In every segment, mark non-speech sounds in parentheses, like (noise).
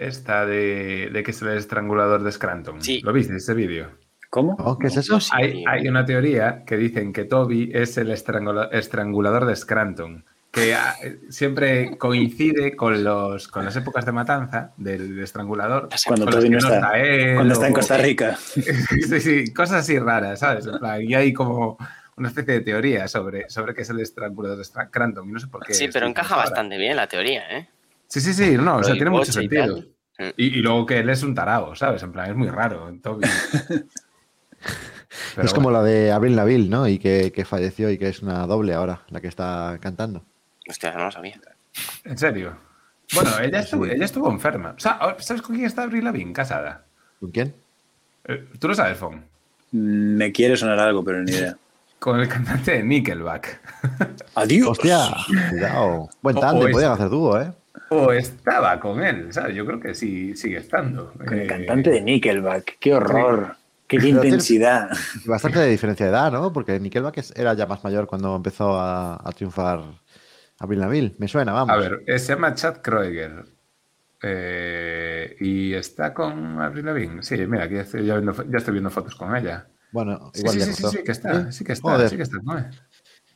esta de, de que es el estrangulador de Scranton. Sí. ¿Lo viste ese vídeo? ¿Cómo? Oh, ¿Qué es eso? Sí. Hay, hay una teoría que dicen que Toby es el estrangula- estrangulador de Scranton, que ah, siempre coincide con, los, con las épocas de matanza del estrangulador. Cuando Toby no está, él cuando está en Costa Rica. (laughs) sí, sí, cosas así raras, ¿sabes? Y hay como una especie de teoría sobre, sobre qué es el estrangulador de Scranton. Y no sé por qué. Sí, pero encaja bastante bien la teoría, ¿eh? Sí, sí, sí, no, o sea, tiene mucho sentido. Y, y luego que él es un tarao, ¿sabes? En plan, es muy raro, Toby. (laughs) Es como la de Abril Laville, ¿no? Y que, que falleció y que es una doble ahora, la que está cantando. Hostia, no lo sabía. ¿En serio? Bueno, ella estuvo, ella estuvo enferma. O sea, ¿sabes con quién está Avril Lavigne casada? ¿Con quién? Eh, Tú lo sabes, Fon. Me quiere sonar algo, pero ni idea. Con el cantante de Nickelback. ¡Adiós! ¡Hostia! Cuidado. Buen o podían hacer dúo, ¿eh? O estaba con él, ¿sabes? Yo creo que sí sigue estando. Con el Eh, cantante de Nickelback. ¡Qué horror! ¡Qué intensidad! Bastante de diferencia de edad, ¿no? Porque Nickelback era ya más mayor cuando empezó a, a triunfar Abril Laville. Me suena, vamos. A ver, eh, se llama Chad Kroeger. Eh, y está con Avril Lavigne. Sí, mira, aquí estoy, ya, viendo fo- ya estoy viendo fotos con ella. Bueno, Sí, igual sí, sí, sí, sí, que está, sí que está, Joder. sí que está con él.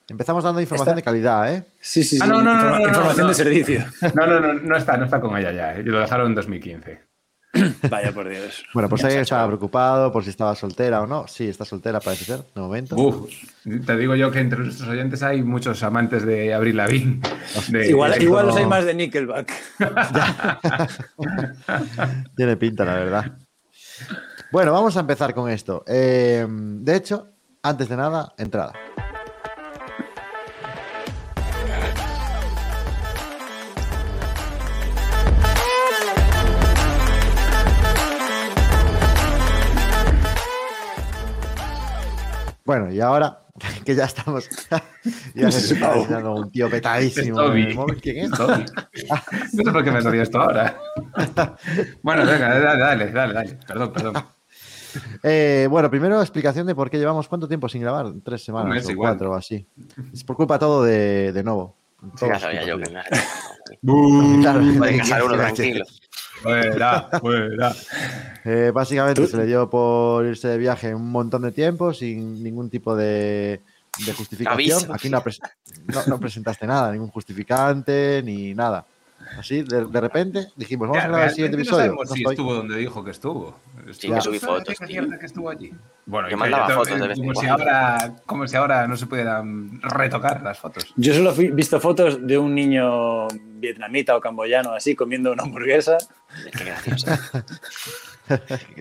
Empezamos dando información Está- de calidad, ¿eh? Sí, sí, sí. Ah, no, no, no, Informa- no, no, información no. de servicio. No, no, no, no está, no está con ella ya. ¿eh? Lo dejaron en 2015. (coughs) Vaya por Dios. Bueno, pues ahí estaba preocupado por si estaba soltera o no. Sí, está soltera, parece ser, de momento. Uf, te digo yo que entre nuestros oyentes hay muchos amantes de Abril Lavigne. De- Igual, de- igual los hay más de Nickelback. (laughs) (laughs) Tiene pinta, la verdad. Bueno, vamos a empezar con esto. Eh, de hecho, antes de nada, entrada. Bueno, y ahora (laughs) que ya estamos. (laughs) ya se está enseñando un tío petadísimo. Es Toby. en el móvil. ¿Quién es? Toby. No sé por qué me río esto ahora. (laughs) Bueno, venga, dale, dale, dale, dale. Perdón, perdón. Eh, bueno, primero explicación de por qué llevamos cuánto tiempo sin grabar, tres semanas mes o igual. cuatro o así. Es por culpa todo de, de nuevo. Sí, ya sabía yo que me Claro, uno tranquilo. Fuera, fuera. Eh, básicamente Tú- se le dio por irse de viaje un montón de tiempo sin ningún tipo de, de justificación. Aviso. Aquí no, pres- no- no presentaste nada, ningún justificante ni nada. Así, de, de repente, dijimos, vamos Ya, a grabar el siguiente no episodio. sabemos No si estoy. estuvo donde dijo que estuvo. Sí, que subí ¿Sabes fotos, que es tío. cierto que estuvo allí? Bueno, Yo mandaba que- fotos de vez en como si cuando. ahora, como si ahora no se pudieran retocar las fotos. Yo solo he visto fotos de un niño vietnamita o camboyano así comiendo una hamburguesa. Qué gracioso.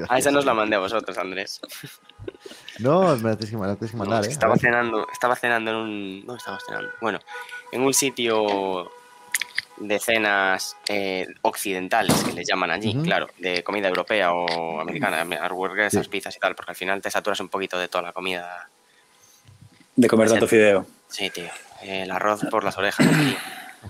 A (laughs) (laughs) esa nos la mandé a vosotros, Andrés. No, me la tienes que, la tienes que mandar, ¿eh? A estaba cenando, estaba cenando en un. ¿Dónde estaba cenando? Bueno, en un sitio de cenas eh, occidentales que les llaman allí, claro, de comida europea o americana, hamburguesas, Sí. pizzas y tal, porque al final te saturas un poquito de toda la comida. De comer tanto fideo. Sí, tío, el arroz por las orejas. tío.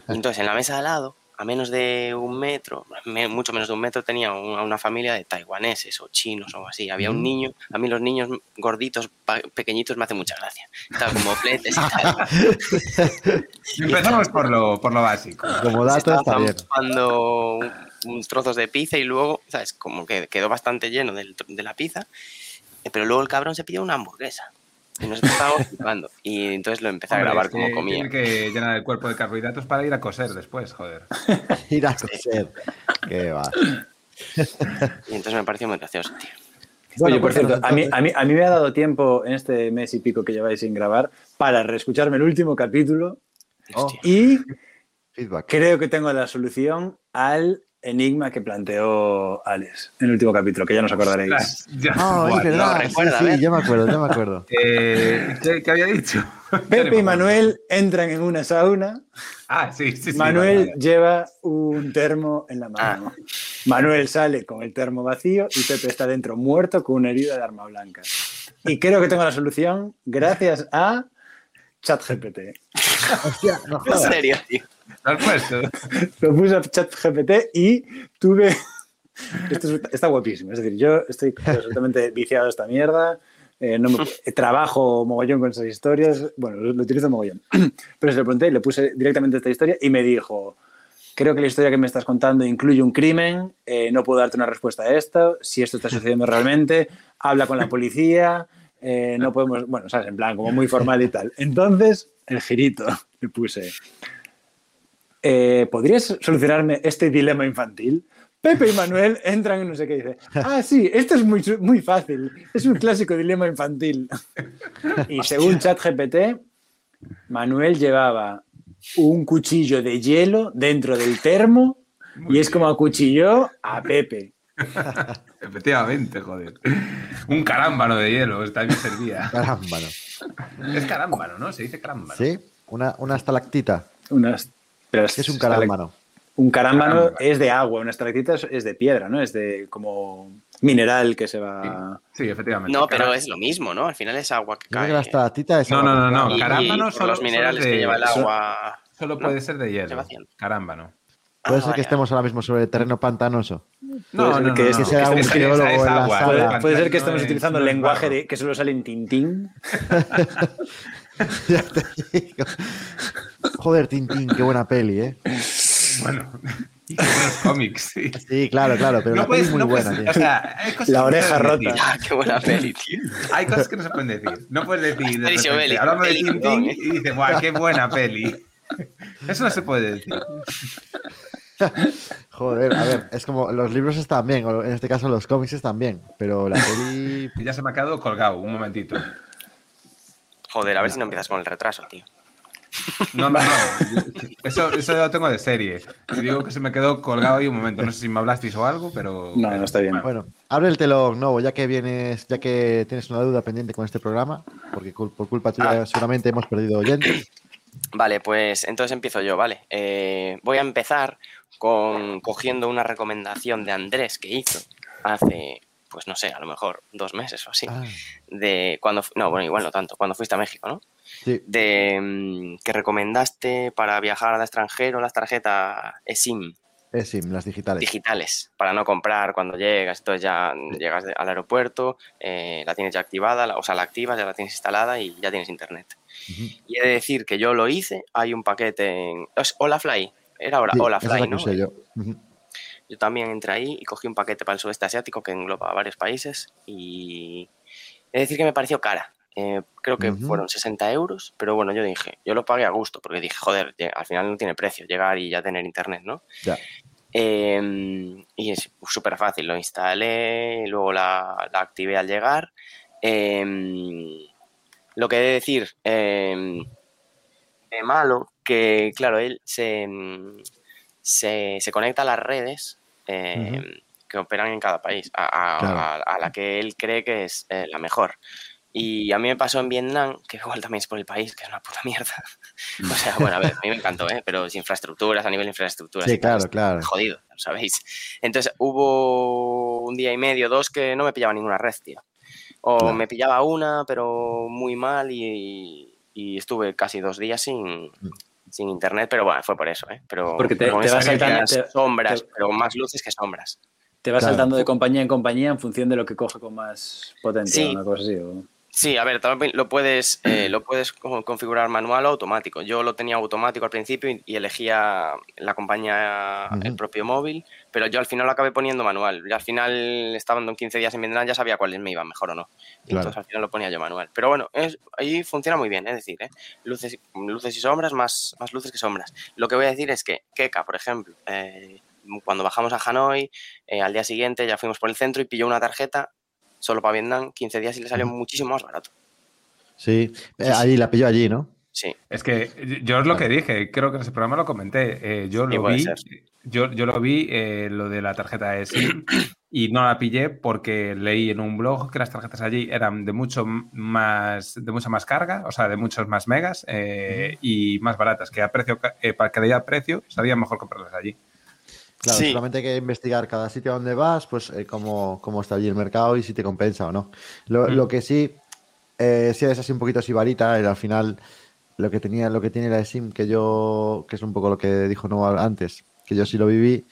Entonces en la mesa de al lado, a menos de un metro, me- mucho menos de un metro, tenía un- una familia de taiwaneses o chinos o así. Había un Mm. niño, a mí los niños gorditos, pequeñitos, me hacen mucha gracia. Estaba como fletes y tal. (laughs) Empezamos por lo, por lo básico. Como dato está bien. trozos de pizza y luego, ¿sabes? Como que quedó bastante lleno tr- de la pizza, eh, pero luego el cabrón se pidió una hamburguesa. Y nos estábamos flipando. Y entonces lo empecé a grabar es como comía. Tiene que llenar el cuerpo de carbohidratos para ir a coser después, joder. (laughs) Ir a coser. Qué va. Y entonces me pareció muy gracioso, tío. Bueno, Oye, por cierto, a mí, a, mí, a mí me ha dado tiempo en este mes y pico que lleváis sin grabar para reescucharme el último capítulo Oh, y feedback. creo que tengo la solución al enigma que planteó Alex en el último capítulo, que ya nos acordaréis. Ya, Ah, (laughs) buah, es verdad. lo sí, recuerda, a sí, ver. yo me acuerdo, yo me acuerdo. (laughs) Eh, ¿qué, qué había dicho? (laughs) Pepe y Manuel entran en una sauna. Ah, sí, sí, sí. Manuel vale, vale. lleva un termo en la mano. Manuel sale con el termo vacío y Pepe está dentro muerto con una herida de arma blanca. Y creo que tengo la solución gracias a ChatGPT. Hostia, no En serio, tío. ¿Lo has puesto? Lo puse a ChatGPT y tuve. Esto es- está guapísimo. Es decir, yo estoy absolutamente viciado a esta mierda. eh, no me- (laughs) trabajo mogollón con esas historias. Bueno, lo, lo utilizo mogollón. (clears throat) Pero se lo pregunté y le puse directamente esta historia y me dijo: creo que la historia que me estás contando incluye un crimen, eh, no puedo darte una respuesta a esto, si esto está sucediendo realmente, habla con la policía, eh, no podemos, bueno, sabes, en plan, como muy formal y tal. Entonces, el girito, le puse, eh, ¿podrías solucionarme este dilema infantil? Pepe y Manuel entran en no sé qué y dice, ah, sí, esto es muy, muy fácil, es un clásico dilema infantil. Y según ChatGPT, Manuel llevaba un cuchillo de hielo dentro del termo Muy y es bien. como acuchilló a Pepe. Efectivamente, joder. Un carámbano de hielo, está bien servía. Caramba, ¿no? Es carámbano, ¿no? Se dice carámbano. ¿Sí? Una, una estalactita. Unas, pero ¿Qué es un carámbano? Un carámbano es de agua, una estalactita es- es de piedra, ¿no? Es de como mineral que se va... Sí, efectivamente. No, pero es lo mismo, ¿no? Al final es agua que cae. la estalactita es No, agua no, no, no, carámbano solo- los minerales de- que lleva el agua. Solo ¿no? puede ser de hielo. Carámbano. Puede Ah, ser que estemos ahora mismo sobre el terreno pantanoso. No, ser no, que no, este no, sea un geólogo es en la agua, sala. Puede, el puede ser que estemos es- utilizando es lenguaje de, que solo sale en Tintín. (laughs) Ya te digo. Joder, Tintín, qué buena peli, ¿eh? Bueno, y los cómics, sí. Sí, claro, claro, pero la peli es muy no buena, puedes- tío. o sea, hay cosas La no oreja puedes rota. decir. Ah, qué buena peli, tío. Hay cosas que no se pueden decir. No puedes decir de Alicia repente, Belli, hablando de Tintín y dices, guau, qué buena peli. Eso no se puede decir. (laughs) Joder, a ver, es como los libros están bien, o en este caso los cómics están bien, pero la peli. Ya se me ha quedado colgado, un momentito. Joder, a ver si no empiezas con el retraso, tío. No, no, no. Eso, eso lo tengo de serie. Te digo que se me quedó colgado ahí un momento. No sé si me hablasteis o algo, pero. No, no está bien. Bueno, abre el telón, Novo, ya que vienes, ya que tienes una duda pendiente con este programa, porque por culpa tuya seguramente hemos perdido oyentes. Vale, pues entonces empiezo yo, ¿vale? Eh, voy a empezar con cogiendo una recomendación de Andrés que hizo hace, pues no sé, a lo mejor dos meses o así. Ah, De cuando, no, bueno, igual no tanto, cuando fuiste a México, ¿no? sí, De mm, que recomendaste para viajar al extranjero las tarjetas eSIM es SIM, las digitales. digitales para no comprar cuando llegas. Entonces ya llegas al aeropuerto, eh, la tienes ya activada, la- o sea, la activas, ya la tienes instalada y ya tienes internet. Y he de decir que yo lo hice, hay un paquete en... Es Holafly, era ahora Sí, esa es Holafly, la que ¿no? yo. Yo también entré ahí y cogí un paquete para el sudeste asiático que engloba varios países y he de decir que me pareció cara. Eh, creo que fueron 60 euros, pero bueno, yo dije, yo lo pagué a gusto porque dije, joder, al final no tiene precio llegar y ya tener internet, ¿no? Ya. Eh, y es súper fácil, lo instalé, luego la, la activé al llegar. Eh, lo que he de decir, eh, malo, que claro, él se, se, se conecta a las redes eh, que operan en cada país, a, a- Claro. a- a la que él cree que es eh, la mejor. Y a mí me pasó en Vietnam, que igual también es por el país, que es una puta mierda. (laughs) O sea, bueno, a ver, a mí me encantó, ¿eh? pero sin infraestructuras, a nivel de infraestructuras. Sí, claro, claro. jodido, sabéis. Entonces hubo un día y medio, dos, que no me pillaba ninguna red, tío. O Claro. me pillaba una, pero muy mal y, y estuve casi dos días sin, sin internet, pero bueno, fue por eso, ¿eh? Pero Porque te- te vas saltando- te- sombras, te- pero más luces que sombras. Te vas Claro. saltando de compañía en compañía en función de lo que coge con más potencia, Sí. una cosa así. o- Sí, a ver, también lo puedes, eh, lo puedes co- configurar manual o automático. Yo lo tenía automático al principio y, y elegía la compañía, el propio móvil, pero yo al final lo acabé poniendo manual. Y al final, estando 15 días en Vietnam, ya sabía cuáles me iban mejor o no. Y Claro. Entonces al final lo ponía yo manual. Pero bueno, es, ahí funciona muy bien, es decir, ¿eh? luces, y- luces y sombras, más, más luces que sombras. Lo que voy a decir es que Keka, por ejemplo, eh, cuando bajamos a Hanoi, eh, al día siguiente ya fuimos por el centro y pilló una tarjeta solo para Vietnam, 15 días y le salió muchísimo más barato. Sí, Eh, allí la pilló allí, ¿no? Sí, Es que yo es lo que dije, creo que en ese programa lo comenté. eh, yo lo vi, yo, yo lo vi, eh, lo de la tarjeta de SIM, y no la pillé porque leí en un blog que las tarjetas allí eran de mucho más, de mucha más carga, o sea, de muchos más megas eh, y más baratas, que a precio, eh, para calidad precio, sabía mejor comprarlas allí. Claro, Sí. solamente hay que investigar cada sitio a donde vas, pues eh, cómo, cómo está allí el mercado y si te compensa o no. Lo, Mm. lo que sí, eh, si eres así un poquito sibarita, al final lo que tenía, lo que tiene la SIM, que yo, que es un poco lo que dijo Noah antes, que yo sí lo viví,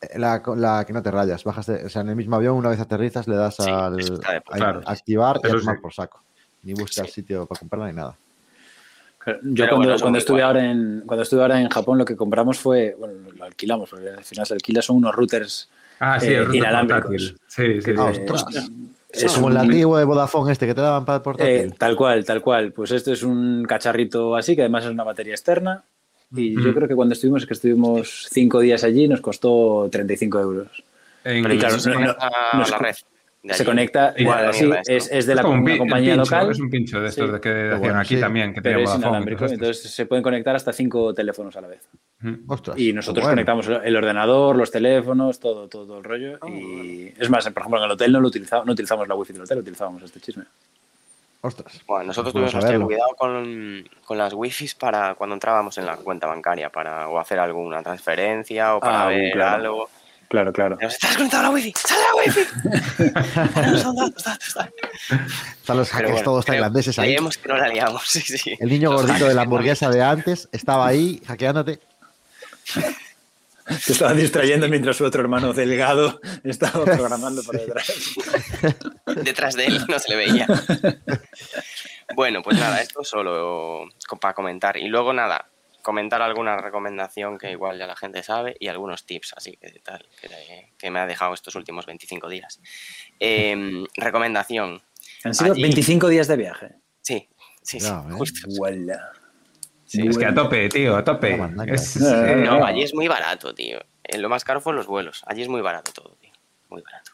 eh, la, la que no te rayas, bajas, de- o sea, en el mismo avión, una vez aterrizas, le das Sí, al de a activar y a Eso tomar sí. por saco. Ni buscas Sí. sitio para comprarla ni nada. Yo Pero cuando, bueno, cuando estuve ahora en cuando estuve ahora en Japón lo que compramos fue, bueno, lo alquilamos, porque al final se alquila son unos routers Ah, sí, eh, el router inalámbricos. portátil. Sí, sí, Ah, sí. Eh, ostras. es Es como un- el antiguo de Vodafone este que te daban para el eh, tal cual, tal cual. Pues esto es un cacharrito así, que además es una batería externa. Y yo creo que cuando estuvimos, que estuvimos cinco días allí, nos costó 35 euros. En- Pero Y claro, se no- no a se la con- red. Se allí. conecta igual la así, es, es de la es un compañía pincho, local. Es un pincho de estos Sí. de que hacían bueno, aquí sí. también, que pero es inalámbrico. Entonces se pueden conectar hasta cinco teléfonos a la vez. Mm. Ostras. Y nosotros Bueno. conectamos el ordenador, los teléfonos, todo, todo, todo el rollo. Ah, y es más, por ejemplo, en el hotel no, lo utilizamos, no utilizamos la wifi del hotel, utilizábamos este chisme. Ostras. Bueno, nosotros Bueno tuvimos que tener saberlo. cuidado con, con las wifis para cuando entrábamos en la cuenta bancaria para o hacer alguna transferencia o para Ah, ver claro. algo. Claro, claro. Estás conectado a la wifi, sale la wifi. (laughs) Están los hackers bueno, todos creo- tailandeses ahí. Creemos que no la liamos, sí, sí. El niño Los gordito de la hamburguesa de antes estaba ahí hackeándote. Te estaba distrayendo mientras su otro hermano delgado estaba programando por detrás. detrás de él no se le veía. Bueno, pues nada, esto solo para comentar. Y luego nada, comentar alguna recomendación que igual ya la gente sabe y algunos tips así que tal que, que me ha dejado estos últimos 25 días. Em, recomendación. Han sido Allí- 25 días de viaje. Sí, sí, sí, ¿eh? justo. Sí, es que a tope, tío, a tope. Es- No, no, eh, no, No, allí es muy barato, tío. Eh, lo más caro fue los vuelos. Allí es muy barato todo, tío. Muy barato.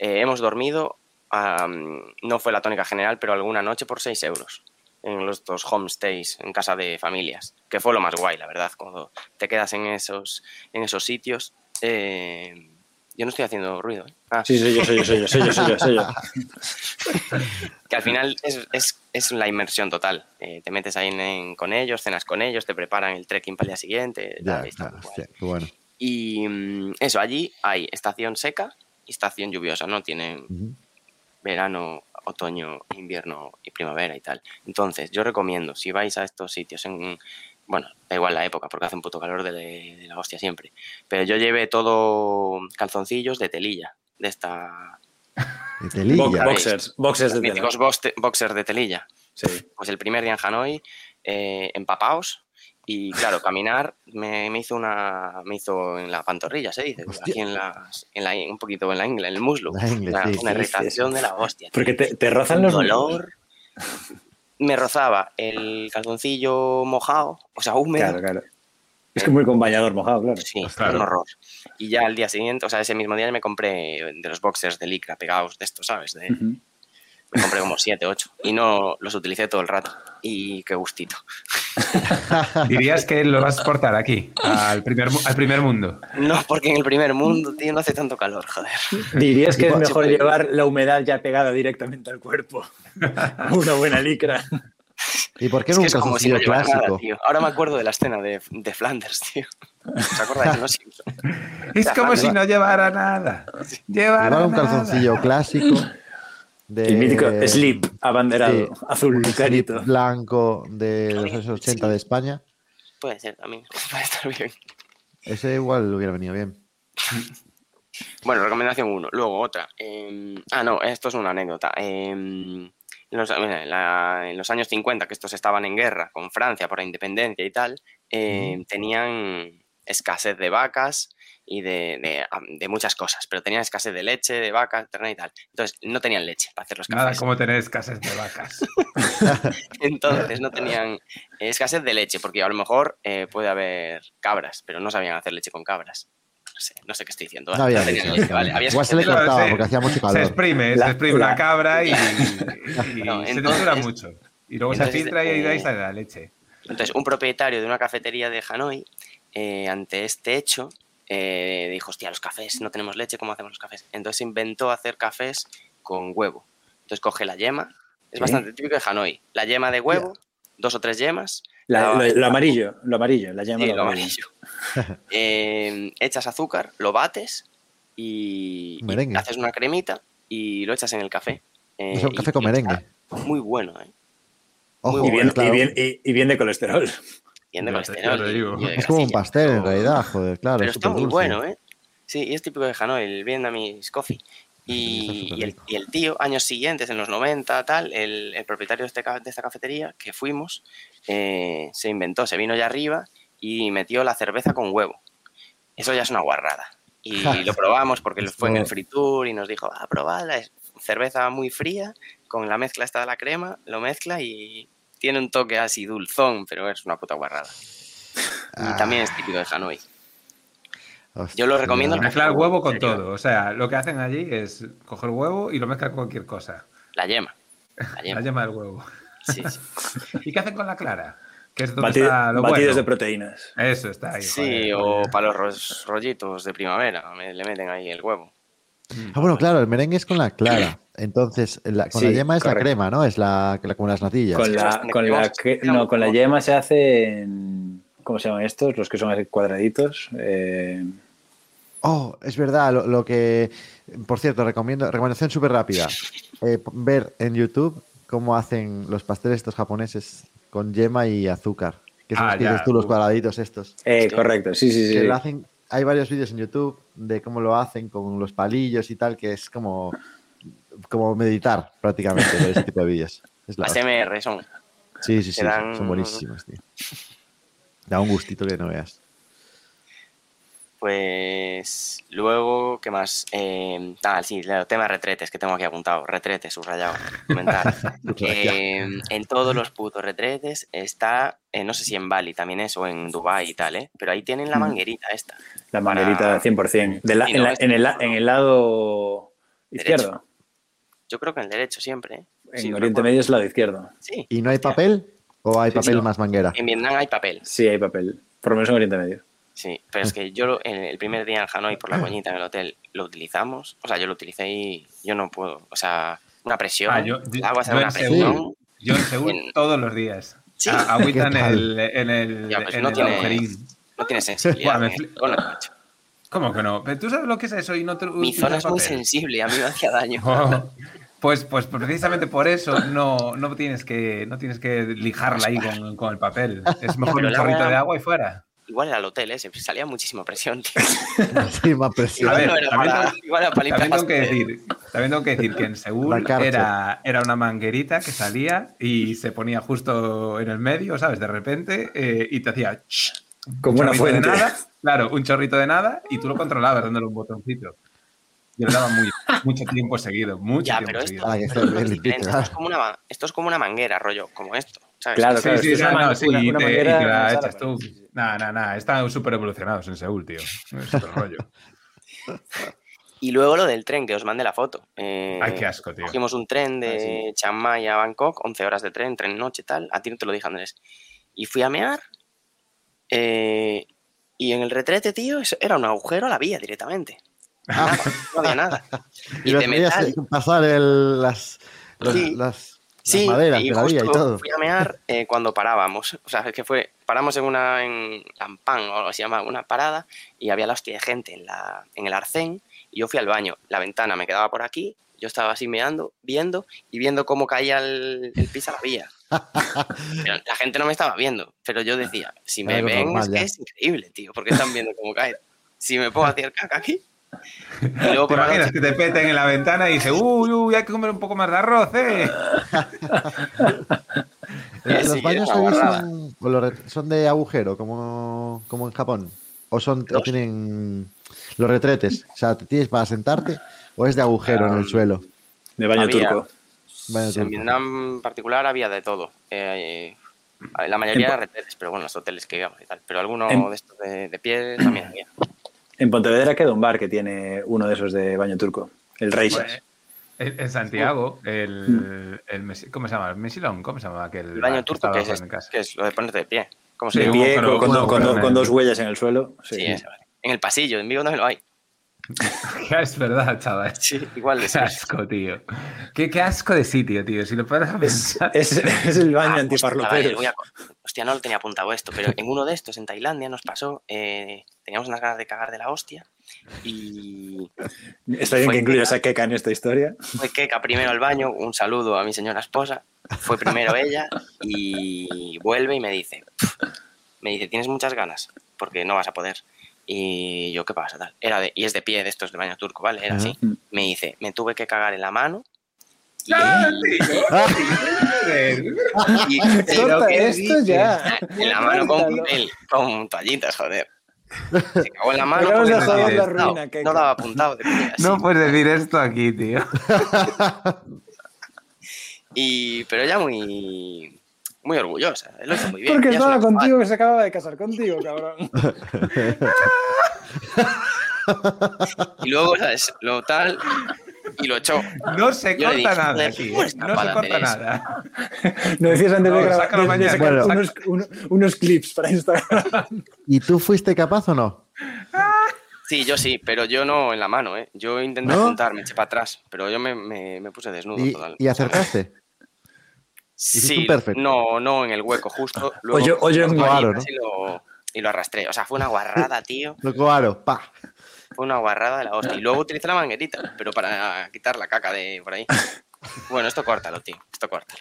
Eh, hemos dormido, no fue la tónica general, pero alguna noche por 6 euros en los dos homestays en casa de familias, que fue lo más guay, la verdad, cuando te quedas en esos, en esos sitios. Eh, yo no estoy haciendo ruido. ¿eh? Ah, Sí, soy yo, soy yo, soy yo, soy yo, soy yo, soy yo. (laughs) que al final es, es- es la inmersión total. Eh, te metes ahí en- en- con ellos, cenas con ellos, te preparan el trekking para el día siguiente. Ya, tal, está hostia, bueno. Y mm, eso, allí hay estación seca y estación lluviosa, ¿no? Tienen verano, otoño, invierno y primavera y tal. Entonces, yo recomiendo, si vais a estos sitios en... Bueno, da igual la época porque hace un puto calor de, de la hostia siempre. Pero yo llevé todo calzoncillos de telilla, de esta... (laughs) Y telilla. Bo- boxers, boxers de boste- boxers de telilla. Sí. Pues el primer día en Hanoi, eh, empapaos, y claro, caminar me, me hizo una me hizo en la pantorrilla, se dice, Hostia. aquí en las en la un poquito en la ingle, en el muslo. La ingle, una, sí. una Sí, irritación sí, de la hostia. Porque te, te rozan los dolor. Me rozaba el calzoncillo mojado, o sea, húmedo. Claro, claro. Es que muy con bañador mojado, claro. Sí, Pues claro. un horror. Y ya al día siguiente, o sea, ese mismo día me compré de los boxers de licra pegados de estos, ¿sabes? De. Me compré como 7, 8 y no los utilicé todo el rato. Y qué gustito. (laughs) Dirías que lo vas a exportar aquí, al primer, al primer mundo. No, porque en el primer mundo, tío, no hace tanto calor, joder. Dirías que es mejor llevar la humedad ya pegada directamente al cuerpo. (laughs) Una buena licra. ¿Y por qué Es un es como si no nada, clásico? tío. Ahora me acuerdo de la escena de, de Flanders, tío. ¿Os acordáis de los? Es como si no llevara nada. Llevara Llevar un nada. calzoncillo clásico. De, El mítico slip abanderado, sí, azul clarito. blanco de los años 80 de España. Puede ser también, (laughs) puede estar bien. Ese igual hubiera venido bien. (laughs) Bueno, recomendación uno. Luego otra. eh, ah, no, esto es una anécdota. eh, en, los, mira, en la- en los años 50, que estos estaban en guerra con Francia por la independencia y tal, eh, tenían escasez de vacas y de, de- de muchas cosas, pero tenían escasez de leche, de vacas, ternera y tal. Entonces, no tenían leche para hacer los Nada cafés. como tener escasez de vacas. (laughs) Entonces no tenían escasez de leche, porque a lo mejor eh, puede haber cabras, pero no sabían hacer leche con cabras. No sé, no sé qué estoy diciendo. No había leche, leche, vale, había Igual se le cortaba se- porque hacía mucho Se calor. exprime, La- se exprime la- una cabra y, (laughs) y No, se entonces- tritura mucho. Y luego se filtra y ahí eh, sale la leche. Entonces, un propietario de una cafetería de Hanoi, eh, ante este hecho, eh, dijo, hostia, los cafés, no tenemos leche, ¿cómo hacemos los cafés? Entonces inventó hacer cafés con huevo. Entonces coge la yema, es bastante típico de Hanoi, la yema de huevo, dos o tres yemas, La- la- lo, lo amarillo, lo amarillo, la llama Sí, lo lo amarillo. amarillo. (laughs) Eh, echas azúcar, lo bates y, haces una cremita y lo echas en el café. Eh, Es un y- café con merengue. Muy bueno, ¿eh? Ojo, Y bien, claro. y, bien, y, y bien de colesterol. Es como un pastel en realidad, joder, claro. Pero es está muy bueno, ¿eh? Sí, y es típico de Hanoi, el Vietnamese coffee. Y, y el, y el tío, años siguientes, en los 90, tal, el, el propietario de, este de esta cafetería, que fuimos, eh, se inventó, se vino ya arriba y metió la cerveza con huevo. Eso ya es una guarrada. Y (laughs) lo probamos porque fue en el free tour y nos dijo, ah, probadla, es cerveza muy fría, con la mezcla esta de la crema, lo mezcla y tiene un toque así dulzón, pero es una puta guarrada. Y también es típico de Hanoi. Hostia, Yo lo recomiendo. Mezclar huevo con serio. todo. O sea, lo que hacen allí es coger huevo y lo mezclan con cualquier cosa. La yema. La La yema. yema del huevo. Sí, sí. (laughs) ¿Y qué hacen con la clara? Que es donde Bati- está lo batidos bueno. de proteínas. Eso está ahí. Sí, joder, o para los ro- rollitos de primavera, le meten ahí el huevo. Ah, bueno, claro, el merengue es con la clara. Entonces, la- con la yema es correcto. la crema, ¿no? Es la, la- como las natillas. Con la, con la, no, con la yema se hacen. ¿Cómo se llaman estos? Los que son así cuadraditos. Eh, Oh, es verdad, lo, lo que. Por cierto, recomiendo, recomendación súper rápida. eh, ver en YouTube cómo hacen los pasteles estos japoneses con yema y azúcar. Que son Ah, los que dices tú, los cuadraditos estos. eh, correcto, sí, sí, sí. Que lo hacen, hay varios vídeos en YouTube de cómo lo hacen con los palillos y tal, que es como, como meditar prácticamente ver ese tipo de vídeos. Es la Las hostia. MR son. Sí, sí, sí, son buenísimos, tío. (laughs) Da un gustito que no veas. Pues luego, ¿qué más? Eh, ah, sí, el tema de retretes que tengo aquí apuntado. Retretes, subrayado. Comentar. (laughs) Eh, en todos los putos retretes está, eh, no sé si en Bali también es o en Dubai y tal, ¿eh? Pero ahí tienen la Mm. manguerita esta. La para- manguerita 100%. De la- Sí, en, la- el, en el lado Derecho. izquierdo. Yo creo que en el derecho siempre, ¿eh? En Sí, Oriente. Medio es el lado izquierdo. Sí. ¿Y no hay papel? ¿O hay Sí, papel sí. más manguera? En Vietnam hay papel. Sí, hay papel. Por lo menos en Oriente Medio. Sí, pero es que yo en el primer día en Hanoi por la coñita en el hotel lo utilizamos, o sea, yo lo utilicé y yo no puedo, o sea, una presión, Ah, yo- el agua yo una en presión. Yo en Seúl En- todos los días. Sí. A- Agüita en el, en el, Ya, pues en no el tiene- agujerín. No tiene sensibilidad. Buah, me ¿eh? fli- Bueno, macho. ¿Cómo que no? ¿Pero ¿Tú sabes lo que es eso y no te Mi zona es muy sensible, a mí me hacía daño. (laughs) Oh, pues, pues precisamente por eso no, no, tienes que, no tienes que lijarla ahí con, con el papel. Es mejor Pero un el chorrito agua- de agua y fuera. Igual era el hotel ese, salía muchísima presión, tío. (laughs) Sí, más presión. A ver, Igual no era también para, tengo- igual También que decir, también tengo que decir que en Seúl era, era una manguerita que salía y se ponía justo en el medio, ¿sabes? De repente eh, y te hacía... Como un una chorrito de fuente. nada, claro, un chorrito de nada y tú lo controlabas dándole un botoncito. Yo le daba muy, mucho tiempo seguido, mucho Ya, tiempo pero esto, seguido. Ah, pero esto es es como una, esto es como una manguera, rollo, como esto. ¿Sabes? Claro, Sí, claro. sí, es no, no, sí, y una te, y manguera te la echas tú. sí, sí. No, no, no, están súper evolucionados en Seúl, tío. Es otro (laughs) rollo. Y luego lo del tren, que os mandé la foto. Eh, Ay, qué asco, tío. Cogimos un tren de Ah, sí. Chiang Mai a Bangkok, 11 horas de tren, tren noche tal. A ti no te lo dije, Andrés. Y fui a mear. eh, y en el retrete, tío, eso era un agujero a la vía directamente. Nada, no había nada. (laughs) Y Y los de metal. pasar el- las, los- Sí. las, Sí, maderas y vía y justo todo. fui a mear eh, cuando parábamos. O sea, es que fue, paramos en una, en Lampang o algo se llama, una parada, y había la hostia de gente en, la, en el arcén, y yo fui al baño. La ventana me quedaba por aquí, yo estaba así meando, viendo, y viendo cómo caía el, el pis a la vía. (laughs) Pero la gente no me estaba viendo, pero yo decía, si me ven normal es que es increíble, tío, porque están viendo cómo cae. Si me puedo hacer caca aquí. Y luego (laughs) ¿Te por la imaginas noche- que te peten en la ventana y dices, uy, uy, hay que comer un poco más de arroz, eh? (laughs) Eh, Sí, ¿Los baños son, son de agujero, como, como en Japón? ¿O son o Los- tienen los retretes? O sea, ¿te tienes para sentarte o es de agujero en el Ah, suelo? De baño Había- turco. Baño En turco. Vietnam en particular había de todo. Eh, la mayoría En- eran reteles, pero bueno, los hoteles que íbamos y tal. Pero alguno En- de estos de, de pie también había. En Pontevedra queda un bar que tiene uno de esos de baño turco. El Reisas. Pues, en, en Santiago, el, el Mesi- ¿cómo se llama? ¿El Mesilón? ¿Cómo se llama? aquel El baño turco, estaba que es, que es lo de ponerte de pie. ¿Cómo se de llama? pie, con, con- pero- con- pero- con dos huellas en el suelo. Sí. Sí. En el pasillo, en Vigo no lo hay. (laughs) es verdad, chaval. (laughs) Sí, igual de Qué asco, tío. Qué, qué asco de sitio, tío. Si lo puedes pensar. Es, es el baño Ah, vale, voy a- Hostia, no lo tenía apuntado esto, pero en uno de estos, en Tailandia, nos pasó, eh, teníamos unas ganas de cagar de la hostia y (laughs) Está bien que incluyas a Keka en esta historia. fue Keka primero al baño, un saludo a mi señora esposa, fue primero ella y vuelve y me dice, me dice, tienes muchas ganas porque no vas a poder. Y yo, ¿qué pasa? Tal. Era de, y es de pie de estos de baño turco, ¿vale? Era así. Me dice, me tuve que cagar en la mano. Corta ¿qué esto ya. en la mano con, papel, con toallitas, joder. Se cagó en la mano porque no la apuntado. ruina. No daba apuntado. de pillar así. No puedes decir esto aquí, tío. (laughs) Y, pero ella muy, muy orgullosa. Él lo hizo muy bien. Porque Ella estaba contigo que se acababa de casar contigo, cabrón. (laughs) Y luego, ¿sabes? Lo tal. Y lo echó. No se Yo le corta dije, nada joder, aquí. ¿cómo eres No se corta nada. (laughs) No decías antes No, de grabar mañana. Bueno. unos, uno- unos clips para Instagram. (laughs) ¿Y tú fuiste capaz o no? Sí, yo sí, pero yo no en la mano, ¿eh? Yo intenté ¿No? apuntar, me eché para atrás, pero yo me, me- me puse desnudo ¿Y, total. y acertaste? Sí, no, no en el hueco, justo. Luego Oye, en toallitas y, lo, y lo arrastré. O sea, fue una guarrada, (laughs) tío. Loco aro, pa. Fue una guarrada de la hostia. Y luego utilicé la manguerita, pero para quitar la caca de por ahí. Bueno, esto córtalo, tío. Esto córtalo.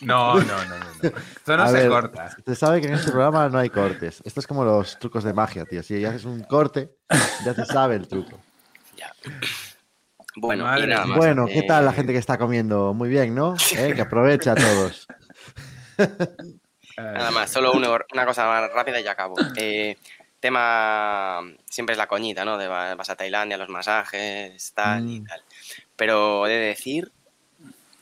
No, no, no, no. no. Esto no A se ver, corta. Se sabe que en este programa no hay cortes. Esto es como los trucos de magia, tío. Si haces un corte, ya se sabe el truco. Ya. Bueno, Madre y nada mía. más. Bueno, ¿qué tal la Eh, gente que está comiendo? Muy bien, ¿no? Eh, Que aprovecha a todos. Nada más, solo una, una cosa más rápida y ya acabo. Eh, tema, siempre es la coñita, ¿no? De va- vas a Tailandia, los masajes, tal y Mm. tal. Pero he de decir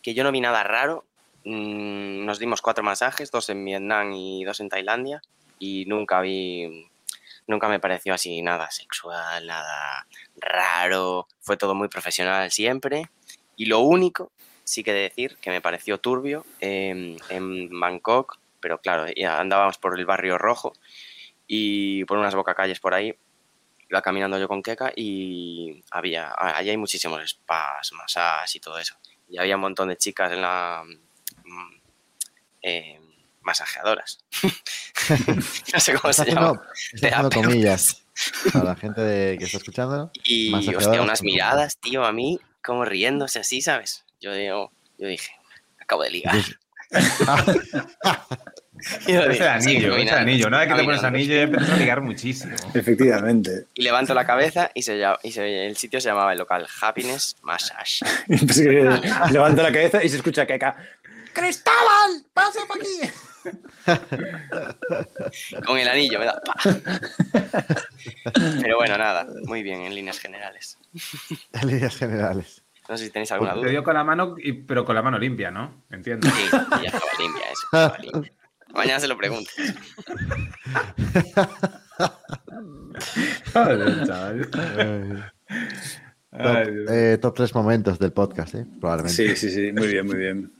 que yo no vi nada raro. Mm, Nos dimos cuatro masajes, dos en Vietnam y dos en Tailandia. Y nunca vi, nunca me pareció así nada sexual, nada raro. Fue todo muy profesional siempre. Y lo único, sí que de decir, que me pareció turbio eh, en Bangkok, pero claro, ya andábamos por el barrio rojo y por unas bocacalles por ahí. Iba caminando yo con Keka y había, allí hay muchísimos spas, masajes y todo eso. Y había un montón de chicas en la mm, eh, masajeadoras. (laughs) no sé cómo se llama. Terapeutas. comillas (laughs) a la gente de- que está escuchando. Y hostia, unas miradas, tío, a mí, como riéndose así, ¿sabes? Yo digo, yo dije, acabo de ligar. (laughs) Es el anillo, es el anillo. Una vez que te pones anillo ya empiezas a ligar muchísimo. Efectivamente. Y levanto la cabeza y, se, llama- y se- el sitio se llamaba el local Happiness Massage. (laughs) Pues levanta la cabeza y se escucha que acá. ¡Cristóbal! ¡Pasa por aquí! Con el anillo, me da. pa. Pero bueno, nada, muy bien en líneas generales. En líneas generales. No sé si tenéis alguna Te duda. dio con la mano, pero con la mano limpia, ¿no? Entiendo. Sí, ya estaba limpia eso. estaba limpia. Mañana se lo pregunto. (laughs) Top, eh, top tres momentos del podcast, ¿eh? Probablemente. Sí, sí, sí. Muy bien, muy bien.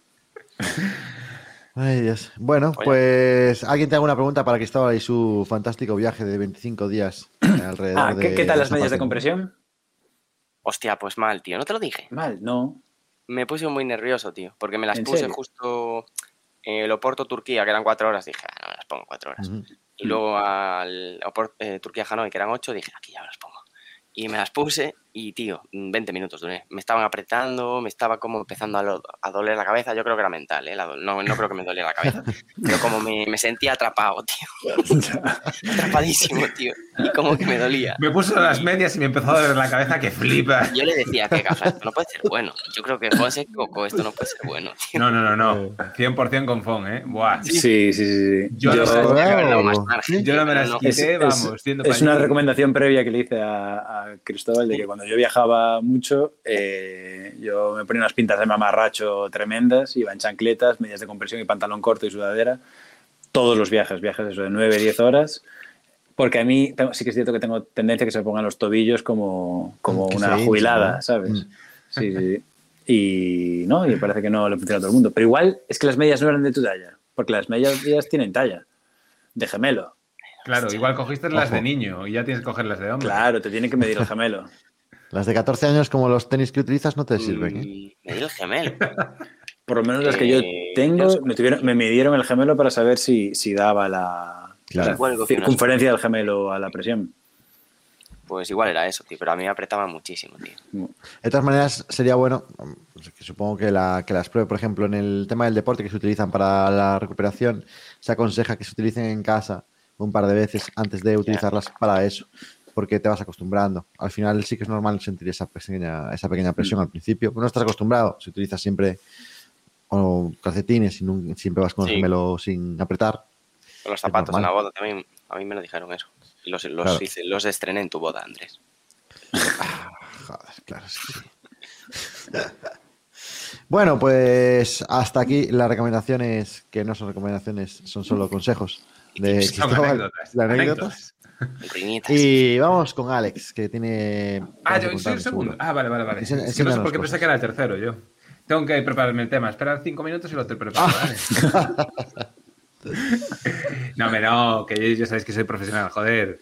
Ay, Dios. Bueno, Oye. pues alguien te haga una pregunta para Cristóbal y su fantástico viaje de 25 días (coughs) alrededor Ah, ¿qué, de- qué tal las medias de compresión? Hostia, pues mal, tío. ¿No te lo dije? Mal, no. Me puse muy nervioso, tío. Porque me las ¿En puse serio? justo en el Oporto Turquía, que eran cuatro horas. Dije, ah, no me las pongo cuatro horas. Y luego al eh, Turquía-Hanoi, que eran ocho, dije, aquí ya me las pongo. Y me las puse y, tío, 20 minutos duré. Me estaban apretando, me estaba como empezando a, lo- a doler la cabeza. Yo creo que era mental, ¿eh? La no, no creo que me dolía la cabeza. (laughs) Pero como me, me sentía atrapado, tío. (laughs) Atrapadísimo, tío. Y como que me dolía. Me puso las medias y me empezó a doler la cabeza que flipa. (laughs) Yo le decía que gafa, esto no puede ser bueno. Yo creo que se equivocó, esto no puede ser bueno, tío. No, no, no, no. 100% con Fon, ¿eh? Buah. Sí, sí, sí. sí. Yo no que haber dado más margen, Yo no me las Es, quité, es- vamos, es pa' una recomendación previa que le hice a, a Cristóbal de que cuando yo viajaba mucho, eh, yo me ponía unas pintas de mamarracho tremendas, iba en chancletas, medias de compresión y pantalón corto y sudadera. Todos los viajes, viajes eso de 9, 10 horas. Porque a mí tengo- sí que es cierto que tengo tendencia a que se me pongan los tobillos como, como Que una jubilada, ¿no? ¿sabes? Mm. Sí, sí. Y no, y parece que no le funciona a todo el mundo. Pero igual es que las medias no eran de tu talla, porque las medias tienen talla de gemelo. Claro, igual cogiste las Ojo. de niño y ya tienes que coger las de hombre. Claro, te tiene que medir el gemelo. Las de 14 años, como los tenis que utilizas, no te sirven. ¿eh? Mm, Me dio el gemelo. (laughs) Por lo menos las que yo Eh, tengo, me, tuvieron- me midieron el gemelo para saber si, si daba la, Claro. circunferencia del gemelo a la presión. Pues igual era eso, tío, pero a mí me apretaba muchísimo, tío. De todas maneras, sería bueno, mm, que supongo que, la, que las pruebe, por ejemplo, en el tema del deporte que se utilizan para la recuperación, se aconseja que se utilicen en casa un par de veces antes de utilizarlas para eso. Porque te vas acostumbrando. Al final sí que es normal sentir esa pequeña, esa pequeña presión al principio. No estás acostumbrado, si utilizas siempre o calcetines y siempre vas con el Sí. gemelo sin apretar. Con los zapatos en la boda también. A mí me lo dijeron eso. Y los, los, Claro. hice- los estrené en tu boda, Andrés. Joder, claro, sí. Bueno, pues hasta aquí las recomendaciones, que no son recomendaciones, son solo consejos de (laughs) Cristóbal, anécdotas. de anécdotas. Y vamos con Alex, que tiene... Ah, yo soy el segundo. Ah, vale, vale, vale. Enseña- Es que no sé enséñanos por qué pensé que era el tercero yo. Tengo que prepararme el tema. Esperar cinco minutos y lo te preparo. Ah. ¿vale? (laughs) no, me no, que ya sabéis que soy profesional, joder.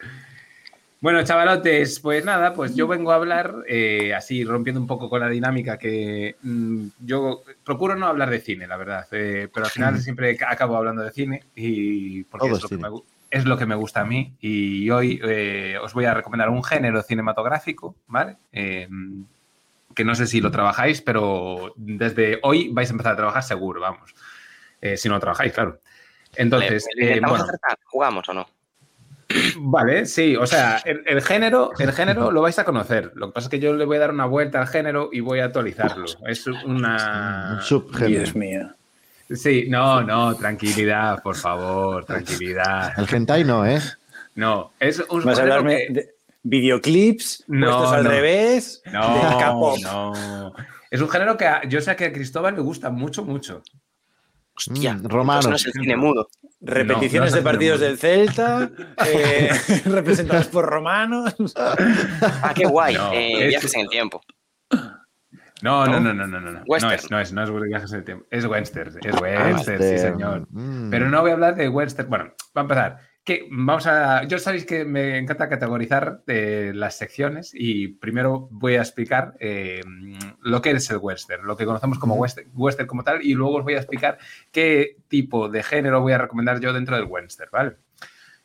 Bueno, chavalotes, pues nada, pues yo vengo a hablar, eh, así rompiendo un poco con la dinámica que mm, yo procuro no hablar de cine, la verdad, eh, pero al final siempre acabo hablando de cine y porque Todo es es lo, que me, gu- es lo que me gusta a mí y hoy eh, os voy a recomendar un género cinematográfico, ¿vale? Eh, que no sé si lo trabajáis, pero desde hoy vais a empezar a trabajar seguro, vamos. Eh, si no lo trabajáis, claro. Entonces, ¿Le- le eh, bueno, acertar? ¿Jugamos o no? Vale, sí, o sea, el, el género, el género lo vais a conocer. Lo que pasa es que yo le voy a dar una vuelta al género y voy a actualizarlo. Es una. Un subgénero. Dios mío. Sí, no, no, tranquilidad, por favor, tranquilidad. El hentai no, ¿eh? No, es un Vas a género hablarme que- de videoclips No, puestos al no. revés. No, no. Es un género que a- yo sé que a Cristóbal le gusta mucho, mucho. Hostia, Mm, romanos. entonces no es el cine mudo. Repeticiones No, no de partidos del Celta, (laughs) eh, (laughs) representados por romanos. Ah, qué guay. No, Eh, es- viajes en el tiempo. No, no, no, no, no, no. No es, no es, no es viajes en el tiempo. Es western, es Ah, western, sí, este, señor. mm. Pero no voy a hablar de western. Bueno, va a empezar. Que vamos a. Yo sabéis que me encanta categorizar eh, las secciones y primero voy a explicar eh, lo que es el western, lo que conocemos como western, western como tal, y luego os voy a explicar qué tipo de género voy a recomendar yo dentro del western, ¿vale?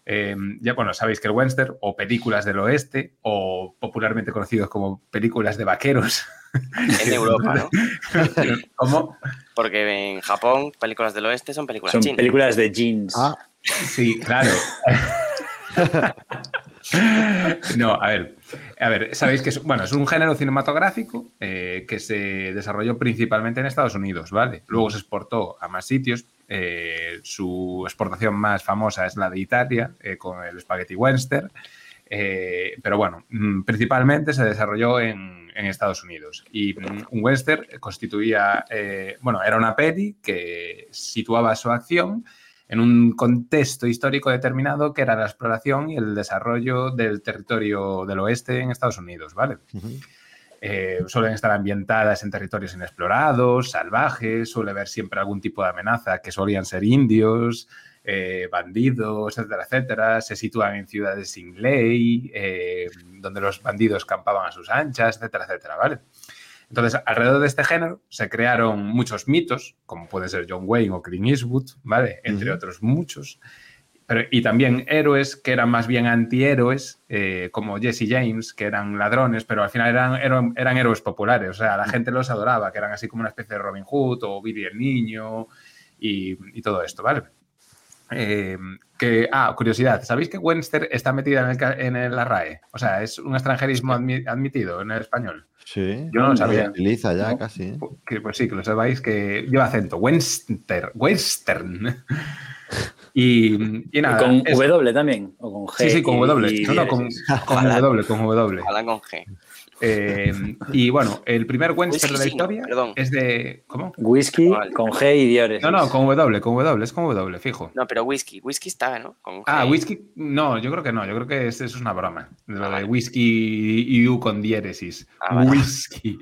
Eh, ya bueno, sabéis que el western o películas del oeste o popularmente conocidos como películas de vaqueros, (laughs) En Europa, ¿no? (laughs) como Porque en Japón, películas del oeste son películas Son chinas. películas de jeans. Ah, Sí, claro. (laughs) No, a ver, a ver, sabéis que es, bueno, es un género cinematográfico eh, que se desarrolló principalmente en Estados Unidos, ¿vale? Luego se exportó a más sitios. Eh, su exportación más famosa es la de Italia, eh, con el Spaghetti Western. Eh, pero bueno, mm, principalmente se desarrolló en, Estados Unidos. Y mm, un western constituía, bueno, era una peli que situaba su acción en un contexto histórico determinado que era la exploración y el desarrollo del territorio del oeste en Estados Unidos, ¿vale? ujú. Eh, suelen estar ambientadas en territorios inexplorados, salvajes, suele haber siempre algún tipo de amenaza que solían ser indios, eh, bandidos, etcétera, etcétera. Se sitúan en ciudades sin ley, eh, donde los bandidos campaban a sus anchas, etcétera, etcétera, ¿vale? Entonces, alrededor de este género se crearon muchos mitos, como puede ser John Wayne o Clint Eastwood, ¿vale? Entre otros muchos. Pero, y también héroes que eran más bien antihéroes, eh, como Jesse James, que eran ladrones, pero al final eran, eran, eran héroes populares. O sea, la gente los adoraba, que eran así como una especie de Robin Hood o Billy el Niño y, y todo esto, ¿vale? Eh, que, ah, curiosidad, ¿sabéis que Webster está metida en, el, en el- la RAE? O sea, es un extranjerismo admi- admitido en el español. Sí. Yo no lo Se sabía. utiliza ya ¿No? casi. ¿eh? Que, pues sí, que lo sabáis, que lleva acento. Western. Western. Y, y nada. con es- W también. O con G. Sí, sí, con y- W. y No, no, con. W, con W. Hablan con G. Eh, y bueno, el primer Western de la sí, historia perdón. es de. ¿Cómo? Whisky Vale. con G y diéresis. No, no, con W, con W, es con W, fijo. No, pero whisky. Whisky está, ¿no? Con Ah, whisky, no, yo creo que no, yo creo que es- eso es una broma. Lo Ah, de vale. whisky y U con diéresis. Ah, vale. Whisky.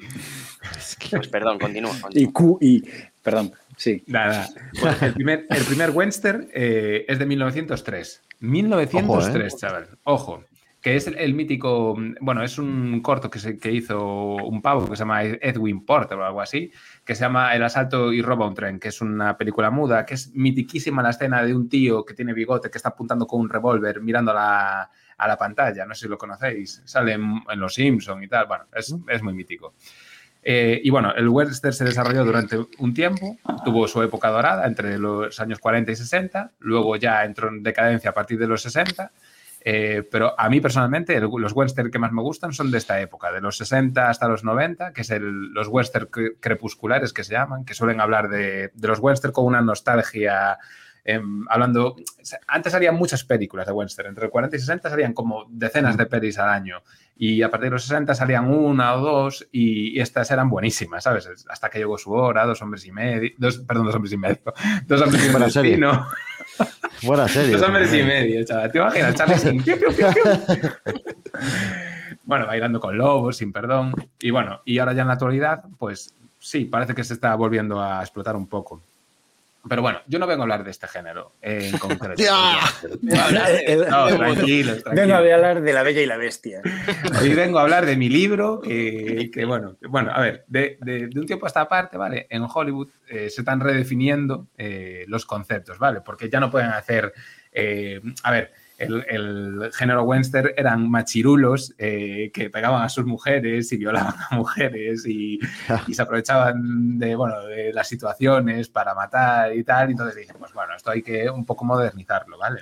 Pues perdón, continúa. Y continúa. Q y. Perdón, sí. Nada, pues el primer, el primer Western eh, es de 1903. 1903, Ojo, chaval. Ojo. Que es el, el mítico. Bueno, es un corto que, se, que hizo un pavo que se llama Edwin Porter o algo así, que se llama El asalto y roba un tren, que es una película muda, que es mitiquísima la escena de un tío que tiene bigote, que está apuntando con un revólver mirando a la, a la pantalla. No sé si lo conocéis. Sale en, en Los Simpson y tal. Bueno, es, es muy mítico. Eh, y bueno, el western se desarrolló durante un tiempo, tuvo su época dorada entre los años 40 y 60, luego ya entró en decadencia a partir de los 60. Eh, pero a mí personalmente los western que más me gustan son de esta época, de los 60 hasta los 90, que es el- los western cre- crepusculares que se llaman, que suelen hablar de, de los western con una nostalgia. Em, hablando, antes salían muchas películas de western, entre 40 y 60 salían como decenas de pelis al año y a partir de los 60 salían una o dos y, y estas eran buenísimas, ¿sabes? Hasta que llegó su hora, dos hombres y medio, dos, perdón, dos hombres y medio, (laughs) dos hombres y Buena medio, serie. (laughs) Buena serie. Dos hombres y medio, chaval. ¿Te imaginas? Charlie piu. (laughs) bueno, bailando con lobos, sin perdón. Y bueno, y ahora ya en la actualidad, pues sí, parece que se está volviendo a explotar un poco. Pero bueno, yo no vengo a hablar de este género eh, en concreto. No, tranquilos, Vengo a tranquilos. hablar de la Bella y la Bestia. Hoy vengo a hablar de mi libro, que, que, bueno, que, bueno, a ver, de, de- de un tiempo a esta parte, ¿vale? En Hollywood eh, se están redefiniendo eh, los conceptos, ¿vale? Porque ya no pueden hacer, eh, a ver, el, el género western eran machirulos eh, que pegaban a sus mujeres y violaban a mujeres y, (laughs) y se aprovechaban de, bueno, de las situaciones para matar y tal. Entonces dicen, pues bueno, esto hay que un poco modernizarlo, ¿vale?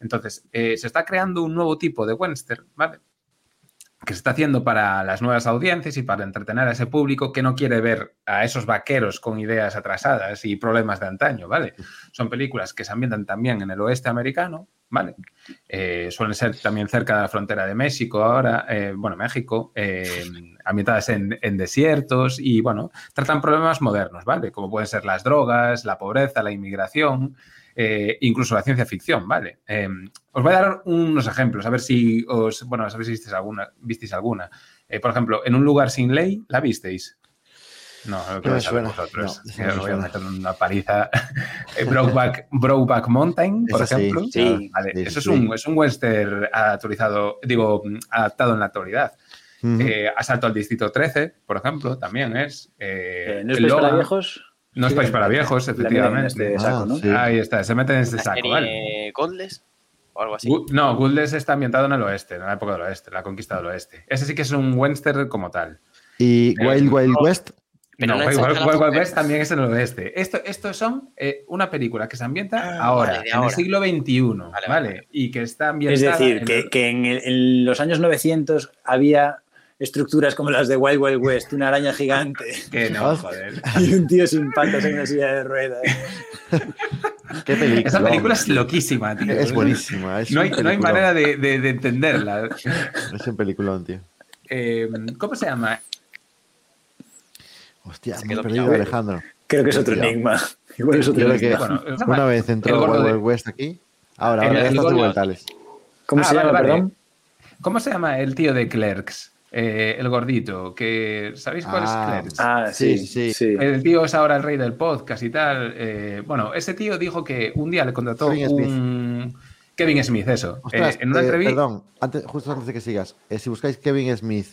Entonces, eh, se está creando un nuevo tipo de western, ¿vale? que se está haciendo para las nuevas audiencias y para entretener a ese público que no quiere ver a esos vaqueros con ideas atrasadas y problemas de antaño, ¿vale? Son películas que se ambientan también en el oeste americano, ¿vale? Eh, suelen ser también cerca de la frontera de México ahora, eh, bueno, México, eh, ambientadas en, desiertos y, bueno, tratan problemas modernos, ¿vale? Como pueden ser las drogas, la pobreza, la inmigración, incluso la ciencia ficción, ¿vale? Os voy a dar unos ejemplos, a ver si os, bueno, a ver si visteis alguna. Visteis alguna. Por ejemplo, en un lugar sin ley, ¿la visteis? No, lo que No me vais a ver suena, vosotros. no, no voy a meter una paliza. (laughs) Eh, Brokeback, Brokeback Mountain, por Esa sí, ejemplo. sí. Vale, Sí, eso sí, es, un, es un western actualizado, digo, adaptado en la actualidad. Ujú. Eh, Asalto al Distrito 13, por ejemplo, también es. Eh, eh, ¿No es país para Logan. viejos? No es país para viejos, efectivamente. este saco, ¿no? Ah, sí. Ahí está, se meten en este saco, ¿vale? Godless o algo así. Gu- No, Goodless está ambientado en el oeste, en la época del oeste, la conquista del oeste. Ese sí que es un western como tal. Y Eh, Wild Wild no. West. Pero no, no Wild, Wild-. West también es en el oeste. Esto, estos son eh, una película que se ambienta Ah, ahora, vale, en ahora. el siglo XXI, ¿vale? Vale, vale. Y que está Es ambientada... decir, en que, el- que en, el- en los años 900 había estructuras como las de Wild Wild West, una araña gigante que no, (laughs) joder. y un tío sin patas en una silla de ruedas. ¿Qué película? Esa película es loquísima, tío. Es buenísima. Es No hay, no hay manera de, de- de entenderla. Es un peliculón, tío. Eh, ¿Cómo se llama? Hostia, me he perdido, pillado. Creo Creo que es otro enigma. Igual es otro enigma. Bueno, una vez entró Wild West aquí. Ahora, ahora ya el está gordo- vueltales. ¿Cómo Ah, se vale, llama, vale. perdón? ¿Cómo se llama el tío de Clerks? Eh, el gordito, que ¿sabéis cuál Ah, es Clerks? Ah, Sí, sí, sí. El tío es ahora el rey del podcast y tal. Eh, bueno, ese tío dijo que un día le contrató Kevin Smith. un... Kevin Smith, eso. Ostras, Eh, en una eh, entrevista... perdón, antes, justo antes de que sigas, eh, si buscáis Kevin Smith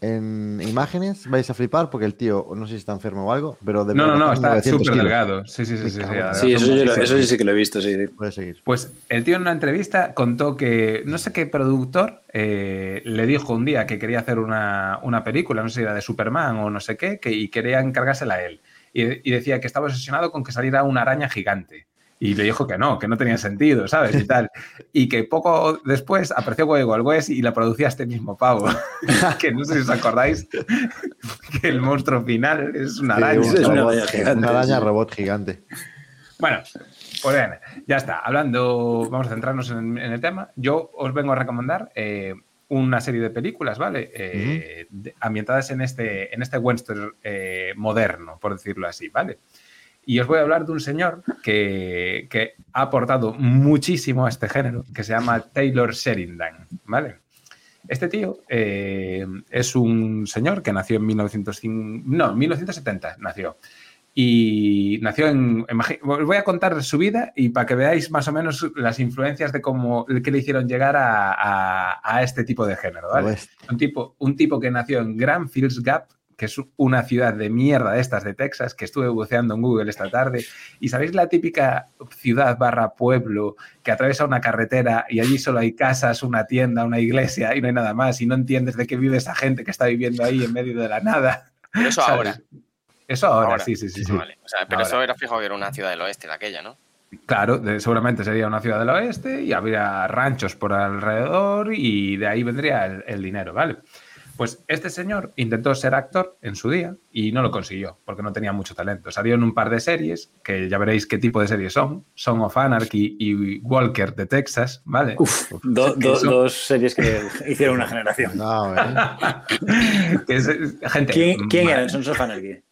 en imágenes, vais a flipar porque el tío, no sé si está enfermo o algo, pero de No, no, no, está 900 súper delgado. Sí, sí, sí. sí, sí, eso, yo lo- eso sí que lo he visto, sí. Puedes seguir. Pues el tío en una entrevista contó que no sé qué productor eh, le dijo un día que quería hacer una, una película, no sé si era de Superman o no sé qué, que, y quería encargársela a él. Y, y decía que estaba obsesionado con que saliera una araña gigante. Y le dijo que no, que no tenía sentido, ¿sabes? Y tal. Y que poco después apareció Wild West y la producía este mismo pavo. (laughs) que no sé si os acordáis que el monstruo final es una araña. Es una araña gigante, Una araña sí. robot gigante. Bueno, pues bien, ya está. Hablando, vamos a centrarnos en, en el tema. Yo os vengo a recomendar eh, una serie de películas, ¿vale? Eh, de- ambientadas en este, en este western eh, moderno, por decirlo así, ¿vale? Y os voy a hablar de un señor que, que ha aportado muchísimo a este género, que se llama Taylor Sheridan, ¿vale? Este tío eh, es un señor que nació en 1905, no, en 1970 nació. Y nació en. Os voy a contar su vida y para que veáis más o menos las influencias de cómo que le hicieron llegar a, a- a este tipo de género. ¿vale? Oeste. Un, tipo, un tipo que nació en Grand Fields Gap, que es una ciudad de mierda de estas de Texas, que estuve buceando en Google esta tarde. Y sabéis la típica ciudad barra pueblo que atraviesa una carretera y allí solo hay casas, una tienda, una iglesia y no hay nada más. Y no entiendes de qué vive esa gente que está viviendo ahí en medio de la nada. Pero eso ¿sabes? ahora. Eso ahora, Ahora. sí, sí, sí. sí. Vale. O sea, pero Ahora. eso era fijo que era una ciudad del oeste de aquella, ¿no? Claro, de- seguramente sería una ciudad del oeste y habría ranchos por alrededor y de ahí vendría el, el dinero, ¿vale? Pues este señor intentó ser actor en su día y no lo consiguió porque no tenía mucho talento. Salió en un par de series, que ya veréis qué tipo de series son, Son of Anarchy y Walker de Texas, ¿vale? Uf, (laughs) do- Que do- son- dos series que hicieron una generación. No, ¿eh? (laughs) Que es- gente, ¿Quién, quién ma- eran Sons of Anarchy?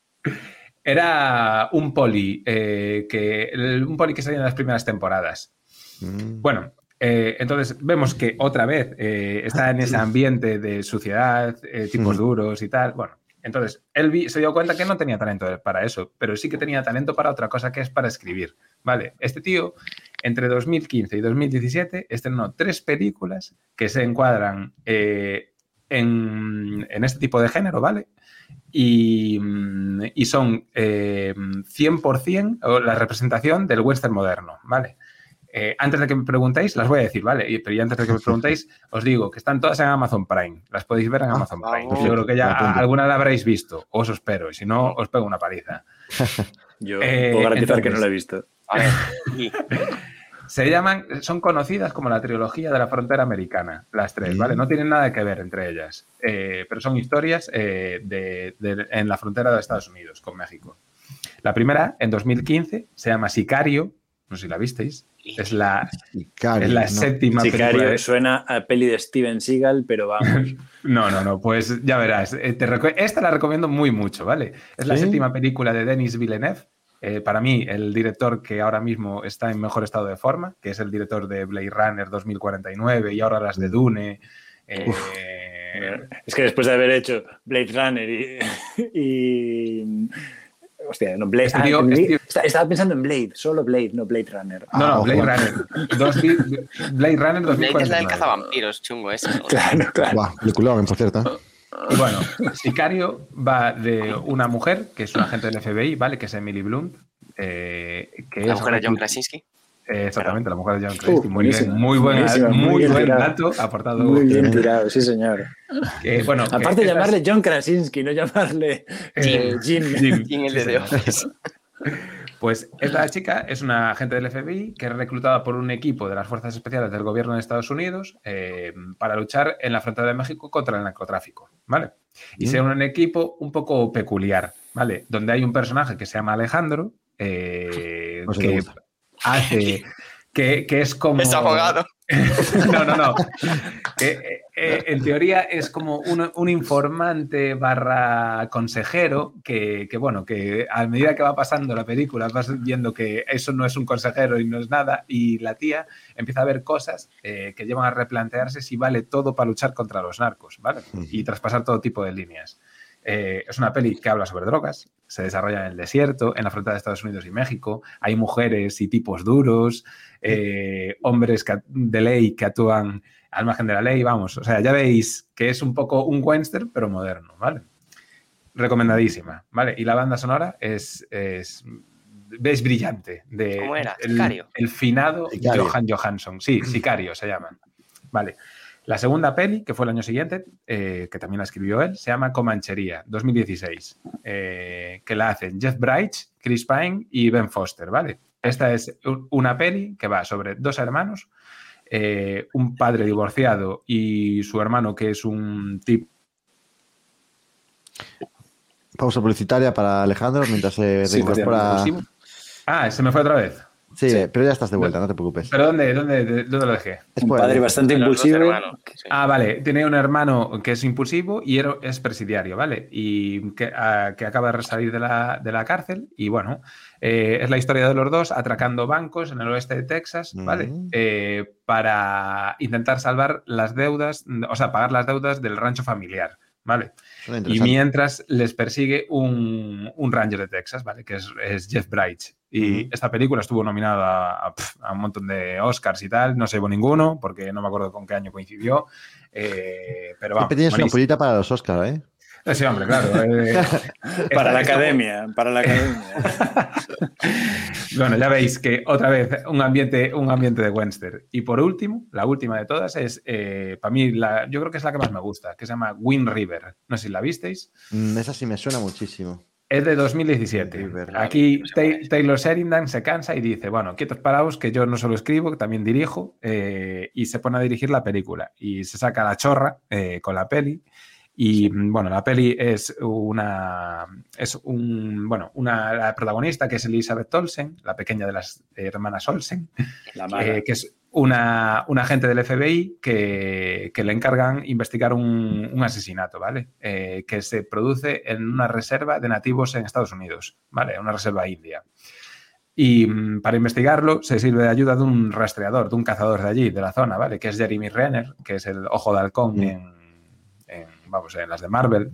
Era un poli, eh, que, el- un poli que salía en las primeras temporadas. Mm. Bueno, eh, entonces vemos que otra vez eh, está en ese ambiente de suciedad, eh, tipos Mm. duros y tal. Bueno, entonces él se dio cuenta que no tenía talento para eso, pero sí que tenía talento para otra cosa que es para escribir. Vale, este tío entre 2015 y 2017 estrenó tres películas que se encuadran eh, en, en este tipo de género, ¿vale? Y, mm, y son eh, 100% o la representación del western moderno, ¿vale? Eh, antes de que me preguntéis, las voy a decir, ¿vale? Pero ya antes de que me preguntéis, (laughs) os digo que están todas en Amazon Prime. Las podéis ver en Ah, Amazon Prime. vamos. Yo creo que ya alguna la habréis visto, o os espero, y si no, os pego una paliza. (laughs) Yo Eh, puedo garantizar que no lo he visto. (laughs) Se llaman, son conocidas como la trilogía de la frontera americana, las tres, Mm. ¿vale? No tienen nada que ver entre ellas, eh, pero son historias eh, de- de- en la frontera de Estados Unidos con México. La primera, en 2015, se llama Sicario, no sé si la visteis, es la, Sicario, es la ¿no? séptima película de- suena a peli de Steven Seagal, pero vamos. (laughs) No, no, no, pues ya verás. eh, te reco- Esta la recomiendo muy mucho, ¿vale? Es la séptima película de Denis Villeneuve. eh, para mí, el director que ahora mismo está en mejor estado de forma, que es el director de Blade Runner 2049 y ahora las de Dune. eh, es que después de haber hecho Blade Runner y. (laughs) y- hostia, no, Blade. Este ah, este tío- Estaba pensando en Blade, solo Blade, no Blade Runner. no, no, Ah, Blade. Runner. Dos Blade Runner Blade es la del 2049. cazavampiros, chungo ese. ¿no? Claro, claro. Buah, por cierto. Y bueno, Sicario va de una mujer que es un agente del FBI, ¿vale? Que es Emily Blunt. eh, que La es mujer de John Krasinski. Eh, exactamente, la mujer de John Krasinski. Uh, muy bien, muy buen, buenísima, muy muy bien buen tirado. dato aportado. Muy bien tirado, sí, señor. Que, bueno, Aparte de llamarle John Krasinski, no llamarle eh, Jim. Jim, Jim, el sí, de. (laughs) Pues esta chica es una agente del FBI que es reclutada por un equipo de las fuerzas especiales del gobierno de Estados Unidos eh, para luchar en la frontera de México contra el narcotráfico, ¿vale? Y Mm. sea un equipo un poco peculiar, ¿vale? Donde hay un personaje que se llama Alejandro eh, No que. Hace... Que, que es como... Es abogado. (laughs) no, no, no. Eh, eh, en teoría es como un, un informante barra consejero que, que, bueno, que a medida que va pasando la película vas viendo que eso no es un consejero y no es nada y la tía empieza a ver cosas eh, que llevan a replantearse si vale todo para luchar contra los narcos, ¿vale? Y traspasar todo tipo de líneas. Eh, es una peli que habla sobre drogas, se desarrolla en el desierto, en la frontera de Estados Unidos y México. Hay mujeres y tipos duros, eh, hombres que- de ley que actúan al margen de la ley, vamos. O sea, ya veis que es un poco un western, pero moderno, ¿vale? Recomendadísima, ¿vale? Y la banda sonora es, es, es brillante. De, ¿Cómo era? El, Sicario. el finado Sicario. Johan Johansson. Sí, Sicario se llama. Vale. La segunda peli, que fue el año siguiente, eh, que también la escribió él, se llama Comanchería, 2016, eh, que la hacen Jeff Bright, Chris Pine y Ben Foster, ¿vale? Esta es un- una peli que va sobre dos hermanos, eh, un padre divorciado y su hermano que es un tipo... Pausa publicitaria para Alejandro mientras se Sí, reincorpora. Ah, se me fue otra vez. Sí, Sí. pero ya estás de vuelta, no te preocupes. ¿Pero dónde, dónde, dónde lo dejé? Un Spoiler. padre bastante impulsivo. hermanos, sí. Ah, vale. Tiene un hermano que es impulsivo y ero- es presidiario, ¿vale? Y que, ah, que acaba de salir de la, de la cárcel. Y bueno, eh, es la historia de los dos atracando bancos en el oeste de Texas, ¿vale? Mm. Eh, para intentar salvar las deudas, o sea, pagar las deudas del rancho familiar, ¿vale? Y mientras les persigue un, un ranger de Texas, ¿vale? Que es, es Jeff Bright. Y esta película estuvo nominada a, un montón de Oscars y tal. No se llevó ninguno, porque no me acuerdo con qué año coincidió. Eh, pero vamos. Tienes una pulita para los Oscars, ¿eh? Sí, hombre, claro. eh, (laughs) Para esta- la esta- academia, para la academia. (laughs) Bueno, ya veis que otra vez un ambiente, un ambiente de Webster. Y por último, la última de todas es, eh, para mí, la, yo creo que es la que más me gusta, que se llama Wind River. No sé si la visteis. Mm, esa sí me suena muchísimo. Es de 2017. River. Aquí. Taylor Sheridan se cansa y dice, bueno, quietos paraos, que yo no solo escribo, que también dirijo, eh, y se pone a dirigir la película. Y se saca la chorra eh, con la peli. Y mm, bueno, la peli es una. Es un. Bueno, una la protagonista que es Elizabeth Olsen, la pequeña de las hermanas Olsen, La eh, que es una, un agente del FBI que, que le encargan investigar un, un asesinato, ¿vale? Eh, que se produce en una reserva de nativos en Estados Unidos, ¿vale? Una reserva india. Y mm, para investigarlo se sirve de ayuda de un rastreador, de un cazador de allí, de la zona, ¿vale? Que es Jeremy Renner, que es el ojo de halcón Mm. en, vamos, en las de Marvel.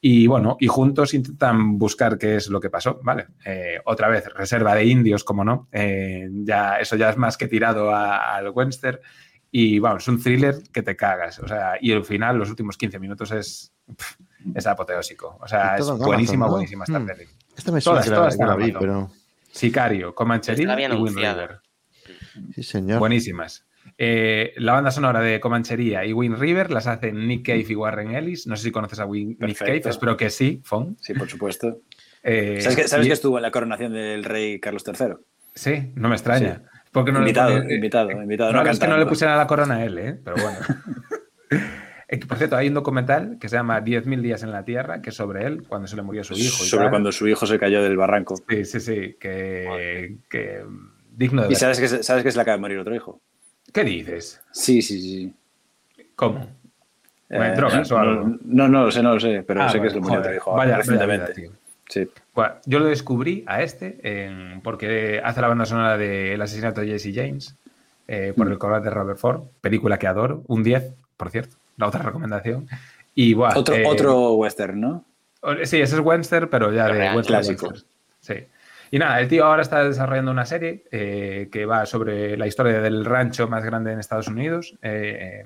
Y bueno, y juntos intentan buscar qué es lo que pasó, ¿vale? Eh, otra vez, reserva de indios, como no. Eh, ya, eso ya es más que tirado al western. Y vamos, es un thriller que te cagas. O sea, y el final, los últimos 15 minutos, es, es apoteósico. O sea, es Amazon, buenísima, ¿no? buenísima esta Mm. peli. Esta me suena Todas, que la- todas que la, vi, pero. Sicario, habían y Wind. River. Sí, señor. Buenísimas. Eh, la banda sonora de Comanchería y Wind River las hacen Nick Cave y Warren Ellis. No sé si conoces a Win- Nick. Cave, espero que sí, Fon. Sí, por supuesto. (laughs) Eh, ¿Sabes, que, sabes y- que estuvo en la coronación del rey Carlos III? Sí, no me extraña. Porque no invitado, le pone- invitado, invitado. No, no es que no le pusieran la corona a él, ¿eh? pero bueno. (laughs) Eh, Por cierto, hay un documental que se llama 10.000 días en la Tierra, que es sobre él, cuando se le murió su hijo. y Sobre tal. cuando su hijo se cayó del barranco. Sí, sí, sí, que, que digno de ¿Y ver. sabes que, sabes que se le acaba de morir otro hijo? ¿Qué dices? Sí, sí, sí. ¿Cómo? Bueno, Eh, drogas o no, algo. No, no lo sé, no lo sé, pero Ah, sé que vale, murió joder, otro hijo Vaya, tío. sí. Bueno, yo lo descubrí a este porque hace la banda sonora del asesinato de Jesse James eh, por Mm. el corazón de Robert Ford, película que adoro, un 10, por cierto, la otra recomendación. Y buah, Otro, eh, otro western, ¿no? Sí, ese es Webster, pero ya Pero de Western clásico. Sí. Y nada, el tío ahora está desarrollando una serie eh, que va sobre la historia del rancho más grande en Estados Unidos, eh,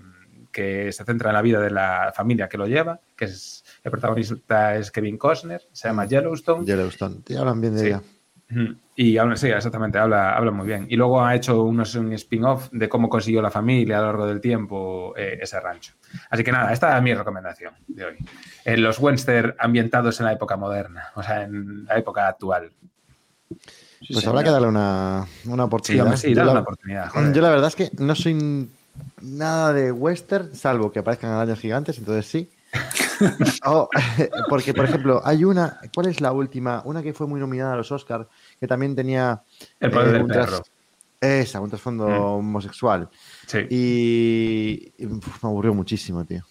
que se centra en la vida de la familia que lo lleva, que es el protagonista es Kevin Costner, se llama Yellowstone. Yellowstone. Te hablan bien de Sí. ella. Y aún sí, exactamente, habla, habla muy bien. Y luego ha hecho unos, un spin-off de cómo consiguió la familia a lo largo del tiempo eh, ese rancho. Así que nada, esta es mi recomendación de hoy. En los western ambientados en la época moderna, o sea, en la época actual. Sí, Pues señor. habrá que darle una, una oportunidad. sí, yo, dale la, una oportunidad. joder. yo la verdad es que no soy nada de western, salvo que aparezcan arañas gigantes, entonces sí. (laughs) Oh, (laughs) porque, por ejemplo, hay una, ¿cuál es la última? Una que fue muy nominada a los Oscars, que también tenía El poder eh, del perro. Esa, un trasfondo Mm. homosexual. Sí. Y, y, uf, me aburrió muchísimo, tío.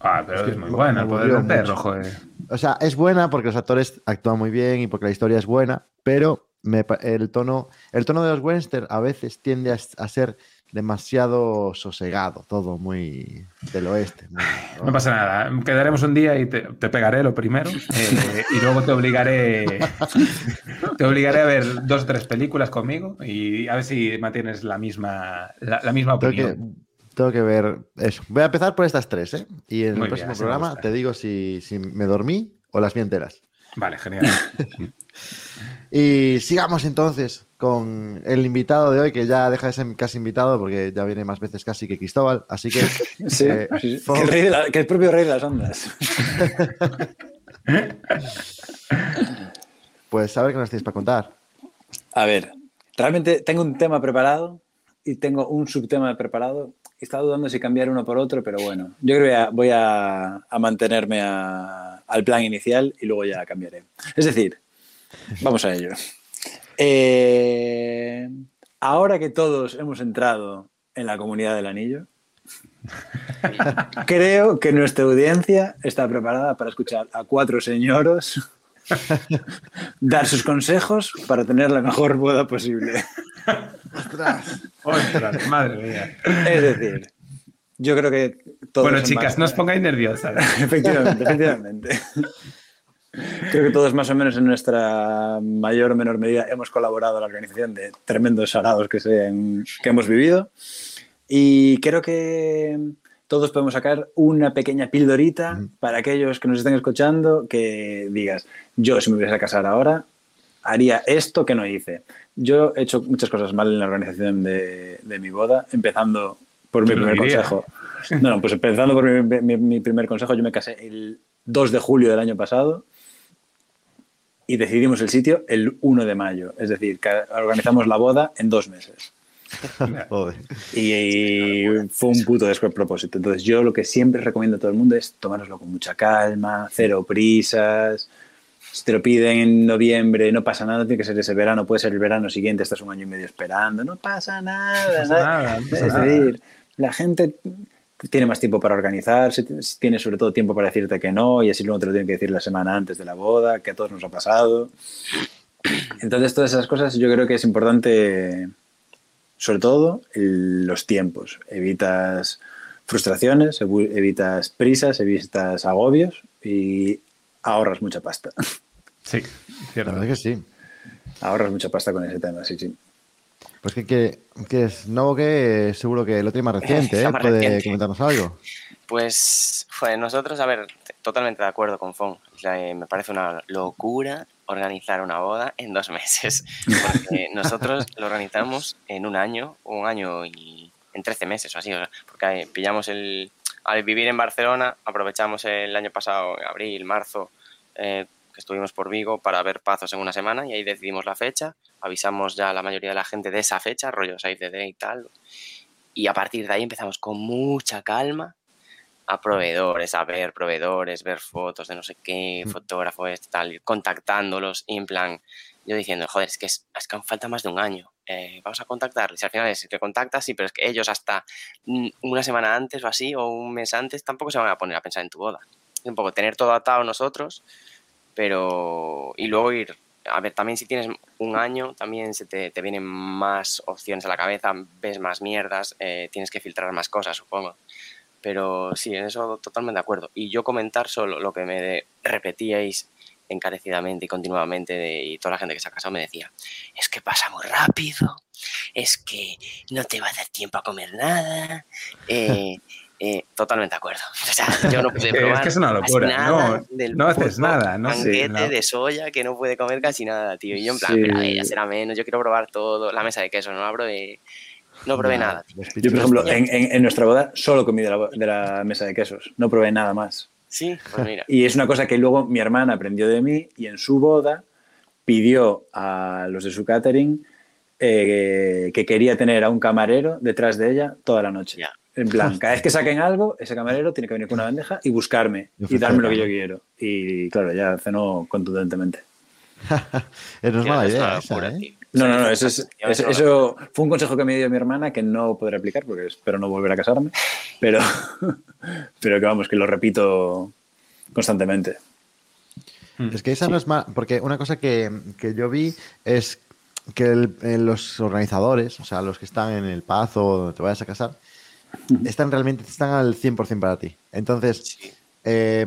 Ah, pero es que es muy buena, el poder del perro, joder. O sea, es buena porque los actores actúan muy bien y porque la historia es buena, pero me el, tono, el tono de los western a veces tiende a, ser demasiado sosegado, todo muy del oeste. muy- No pasa nada, quedaremos un día y te, te pegaré lo primero eh, y luego te obligaré (laughs) te obligaré a ver dos o tres películas conmigo y a ver si mantienes la misma la, la misma Tengo que, opinión. tengo que ver eso. Voy a empezar por estas tres, ¿eh? Y en Muy el próximo bien, programa te digo si, si me dormí o las vi enteras. Vale, genial. (laughs) Y sigamos entonces con el invitado de hoy, que ya deja de ser casi invitado porque ya viene más veces casi que Cristóbal. Así que (laughs) Sí, Eh, sí, sí. for- Que, el rey de la- que el propio rey de las ondas. (laughs) Pues a ver qué nos tienes para contar. A ver, realmente tengo un tema preparado y tengo un subtema preparado. He estado dudando si cambiar uno por otro, pero bueno, yo creo que voy a, voy a- a mantenerme a- al plan inicial y luego ya cambiaré. Es decir, vamos a ello. Eh, ahora que todos hemos entrado en la comunidad del anillo, (laughs) creo que nuestra audiencia está preparada para escuchar a cuatro señoros (laughs) dar sus consejos para tener la mejor boda posible. Ostras, madre mía. Es decir, yo creo que todos Bueno, en chicas, más- no os pongáis nerviosas. (laughs) Efectivamente, efectivamente. Creo que todos más o menos en nuestra mayor o menor medida hemos colaborado en la organización de tremendos sarados que, se que hemos vivido. Y creo que todos podemos sacar una pequeña pildorita Ujú. para aquellos que nos estén escuchando que digas, yo si me hubiese a casar ahora, haría esto que no hice. Yo he hecho muchas cosas mal en la organización de, de mi boda, empezando por mi ¿Quién lo primer consejo. (laughs) No, no, pues empezando por mi, mi- mi primer consejo, yo me casé el 2 de julio del año pasado y decidimos el sitio el 1 de mayo. Es decir, que organizamos la boda en dos meses. (laughs) Joder. Y fue un puto despropósito. Entonces, yo lo que siempre recomiendo a todo el mundo es tomároslo con mucha calma, cero prisas. Si te lo piden en noviembre, no pasa nada, tiene que ser ese verano, puede ser el verano siguiente, estás un año y medio esperando, no pasa nada. pasa nada, no pasa es nada. decir, la gente tiene más tiempo para organizarse, tiene sobre todo tiempo para decirte que no, y así luego te lo tienen que decir la semana antes de la boda, que a todos nos ha pasado. Entonces, todas esas cosas yo creo que es importante, sobre todo, el- los tiempos. Evitas frustraciones, evitas prisas, evitas agobios y ahorras mucha pasta. Sí, La cierto. verdad que sí. Ahorras mucha pasta con ese tema, sí, sí. Pues que, que, que es nuevo que seguro que lo tiene más (laughs) reciente, ¿eh? más Puede reciente. comentarnos algo. Pues, joder, nosotros, a ver, totalmente de acuerdo con Fon. O sea, eh, me parece una locura organizar una boda en dos meses. Porque (laughs) nosotros lo organizamos en un año, un año y en 13 meses o así. o sea, porque eh, pillamos el. Al vivir en Barcelona, aprovechamos el año pasado, abril, marzo, eh, que estuvimos por Vigo para ver Pazos en una semana y ahí decidimos la fecha. Avisamos ya a la mayoría de la gente de esa fecha, rollo Save the Day y tal. Y a partir de ahí empezamos con mucha calma a proveedores, a ver proveedores, ver fotos de no sé qué, fotógrafo, este, tal, contactándolos y en plan, yo diciendo, joder, es que, es, es que falta más de un año, eh, vamos a contactarles. Y al final es que contactas, sí, pero es que ellos hasta mm, una semana antes o así, o un mes antes, tampoco se van a poner a pensar en tu boda. Es un poco tener todo atado nosotros, pero. Y luego ir. A ver, también si tienes un año, también se te, vienen más opciones a la cabeza, ves más mierdas, eh, tienes que filtrar más cosas, supongo. Pero sí, en eso totalmente de acuerdo. Y yo comentar solo lo que me repetíais encarecidamente y continuamente y toda la gente que se ha casado me decía, es que pasa muy rápido, es que no te va a dar tiempo a comer nada. eh, eh, totalmente de acuerdo. (laughs) O sea, yo no pude (laughs) Es probar que es una locura, nada no- del no haces nada, ¿no? Sí, banquete no. de soya que no puede comer casi nada, tío. Y yo en plan, Sí. pero a ver, ya será menos, yo quiero probar todo. La mesa de queso, no la probé, no probé nada. tío. Yo, por ejemplo, estos. en, en- en nuestra boda solo comí de la, de la mesa de quesos, no probé nada más. Sí, pues mira. Y es una cosa que luego mi hermana aprendió de mí y en su boda pidió a los de su catering eh, que quería tener a un camarero detrás de ella toda la noche. Ya. En plan, cada vez que saquen algo, ese camarero tiene que venir con una bandeja y buscarme Y darme lo que yo quiero. Y claro, ya cenó contundentemente. (laughs) No es mala idea esa, ¿eh? No, no, no, eso, es- eso, fue un consejo que me dio mi hermana que no podré aplicar porque espero no volver a casarme, pero, (laughs) pero que vamos, que lo repito constantemente. Es que esa no es más. Porque una cosa que, que yo vi es que el- eh, los organizadores, o sea, los que están en el pazo o donde te vayas a casar, (laughs) están realmente están al 100% para ti. Entonces, Sí. eh,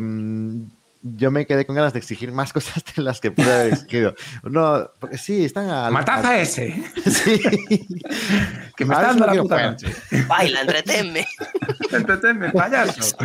yo me quedé con ganas de exigir más (laughs) cosas de las que pude haber exigido. No, porque sí, están al. ¡Matad a al- ese! (laughs) Sí. Que me A está dando la puta noche. Baila, entretenme. Entretenme, payaso.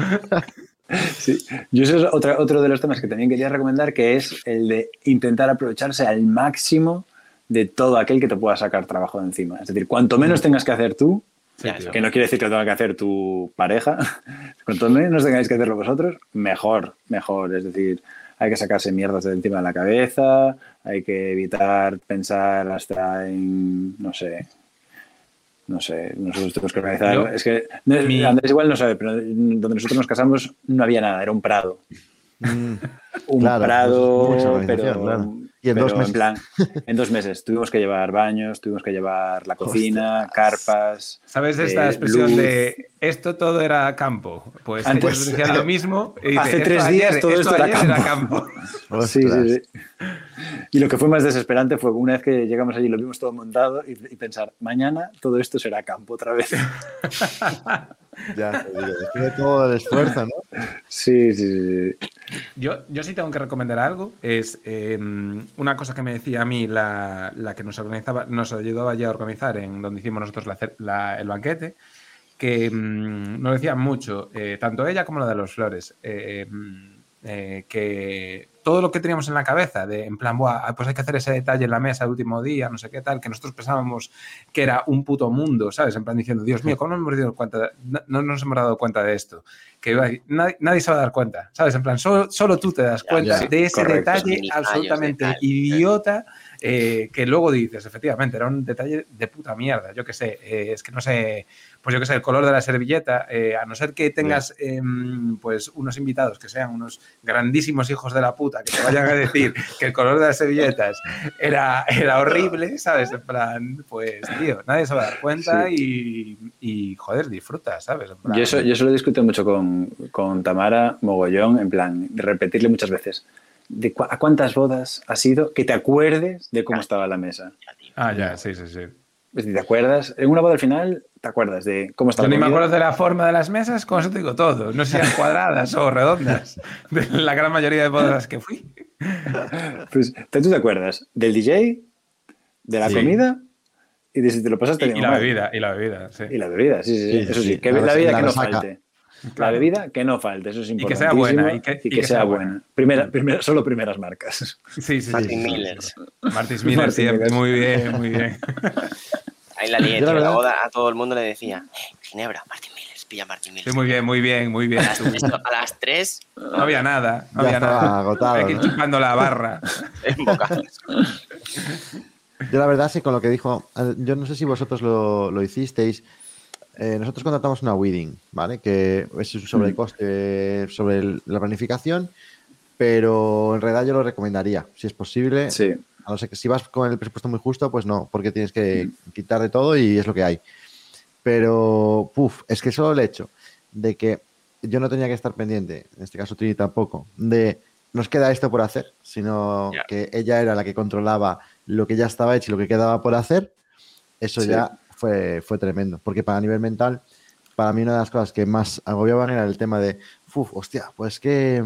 Sí. Yo eso es otra, otro de los temas que también quería recomendar, que es el de intentar aprovecharse al máximo de todo aquel que te pueda sacar trabajo de encima. Es decir, cuanto menos tengas que hacer tú, Sí, Ya, tío. que no quiere decir que lo tenga que hacer tu pareja, (laughs) cuanto menos tengáis que hacerlo vosotros, mejor, mejor. Es decir, hay que sacarse mierdas de encima de la cabeza, hay que evitar pensar hasta en, no sé, no sé, nosotros tenemos que organizar. Yo- es que no, mi- Andrés igual no sabe, pero donde nosotros nos casamos no había nada, era un prado. Mm, Un Claro, prado, pues pero, claro. Y en pero dos meses. plan, en dos meses tuvimos que llevar baños, tuvimos que llevar la cocina, Ostras. carpas. ¿Sabes de esta eh, expresión luz. de esto todo era campo? Pues Antes- decían lo mismo. y dice, hace "Esto tres ayer- días todo esto era ayer campo". (laughs) Sí, ostras. sí, sí. Y lo que fue más desesperante fue que una vez que llegamos allí lo vimos todo montado y, y pensar, mañana todo esto será campo otra vez. (laughs) Ya te digo, después de todo el esfuerzo, ¿no? Sí, sí, sí. Yo, yo sí tengo que recomendar algo. Es eh, una cosa que me decía a mí la, la que nos organizaba, nos ayudó allí a organizar en donde hicimos nosotros la cer- la- el banquete, que mm, nos decía mucho, eh, tanto ella como la de los flores, eh, mm, eh, que todo lo que teníamos en la cabeza, de en plan, Buah, pues hay que hacer ese detalle en la mesa el último día, no sé qué tal, que nosotros pensábamos que era un puto mundo, ¿sabes? En plan diciendo, Dios mío, ¿cómo no hemos dado cuenta? No, no nos hemos dado cuenta de esto. Que iba a decir, nadie, nadie se va a dar cuenta, ¿sabes? En plan, solo, solo tú te das cuenta ya, de ese correcto. detalle absolutamente de tal, idiota eh, que luego dices, efectivamente, era un detalle de puta mierda. Yo qué sé, eh, es que no sé, pues yo qué sé, el color de la servilleta, eh, a no ser que tengas em, pues unos invitados que sean unos grandísimos hijos de la puta que te vayan a decir que el color de las servilletas era, era horrible, ¿sabes? En plan, pues tío, nadie se va a dar cuenta y, y, joder, disfruta, ¿sabes? Plan, Yo eso, yo eso lo discuto mucho con, con Tamara Mogollón, en plan, de repetirle muchas veces. De cu- ¿A cuántas bodas has ido que te acuerdes de cómo estaba la mesa? Ah, ya, sí, sí, sí. Es decir, ¿te acuerdas? En una boda al final, ¿te acuerdas de cómo estaba Yo ni me acuerdo de la forma de las mesas, con eso te digo todo. No sé si eran cuadradas o redondas. (laughs) De la gran mayoría de bodas que fui. Pues, ¿tú te acuerdas del DJ, de la Sí. comida y de si te lo pasaste Y, bien y la mal? bebida, y la bebida, sí. Y la bebida, sí, sí, sí. Sí, eso sí. sí. Que La la, bebida la que no resaca. La bebida que no falte, eso es que importante. sea buena, y que- y que sea sea buena. buena. Primera, primera, solo primeras marcas. Sí, sí, (laughs) Martin sí. Miller, Martin siempre. Miller. Muy bien, muy bien. (laughs) Ahí la lié, la la boda a todo el mundo le decía, "Eh, Ginebra, Martin Millers, pilla Martin Millers. Sí, muy bien, muy bien, muy bien. A las, esto, a las 3 No había nada, no Ya había estaba nada. agotado, Hay que ir ¿no? chupando la barra. (laughs) en bocados. Yo la verdad sí, con lo que dijo, yo no sé si vosotros lo, lo hicisteis. Eh, nosotros contratamos una wedding, ¿vale? Que es sobre el- la planificación, pero en realidad yo lo recomendaría, si es posible. Sí. A no ser que si vas con el presupuesto muy justo, pues no, porque tienes que quitar de todo y es lo que hay. Pero, puf, es que solo el hecho de que yo no tenía que estar pendiente, en este caso Trini tampoco, de nos queda esto por hacer, sino que ella era la que controlaba lo que ya estaba hecho y lo que quedaba por hacer, eso Sí. ya fue, fue tremendo. Porque para nivel mental, para mí una de las cosas que más agobiaban era el tema de, uff, hostia, pues que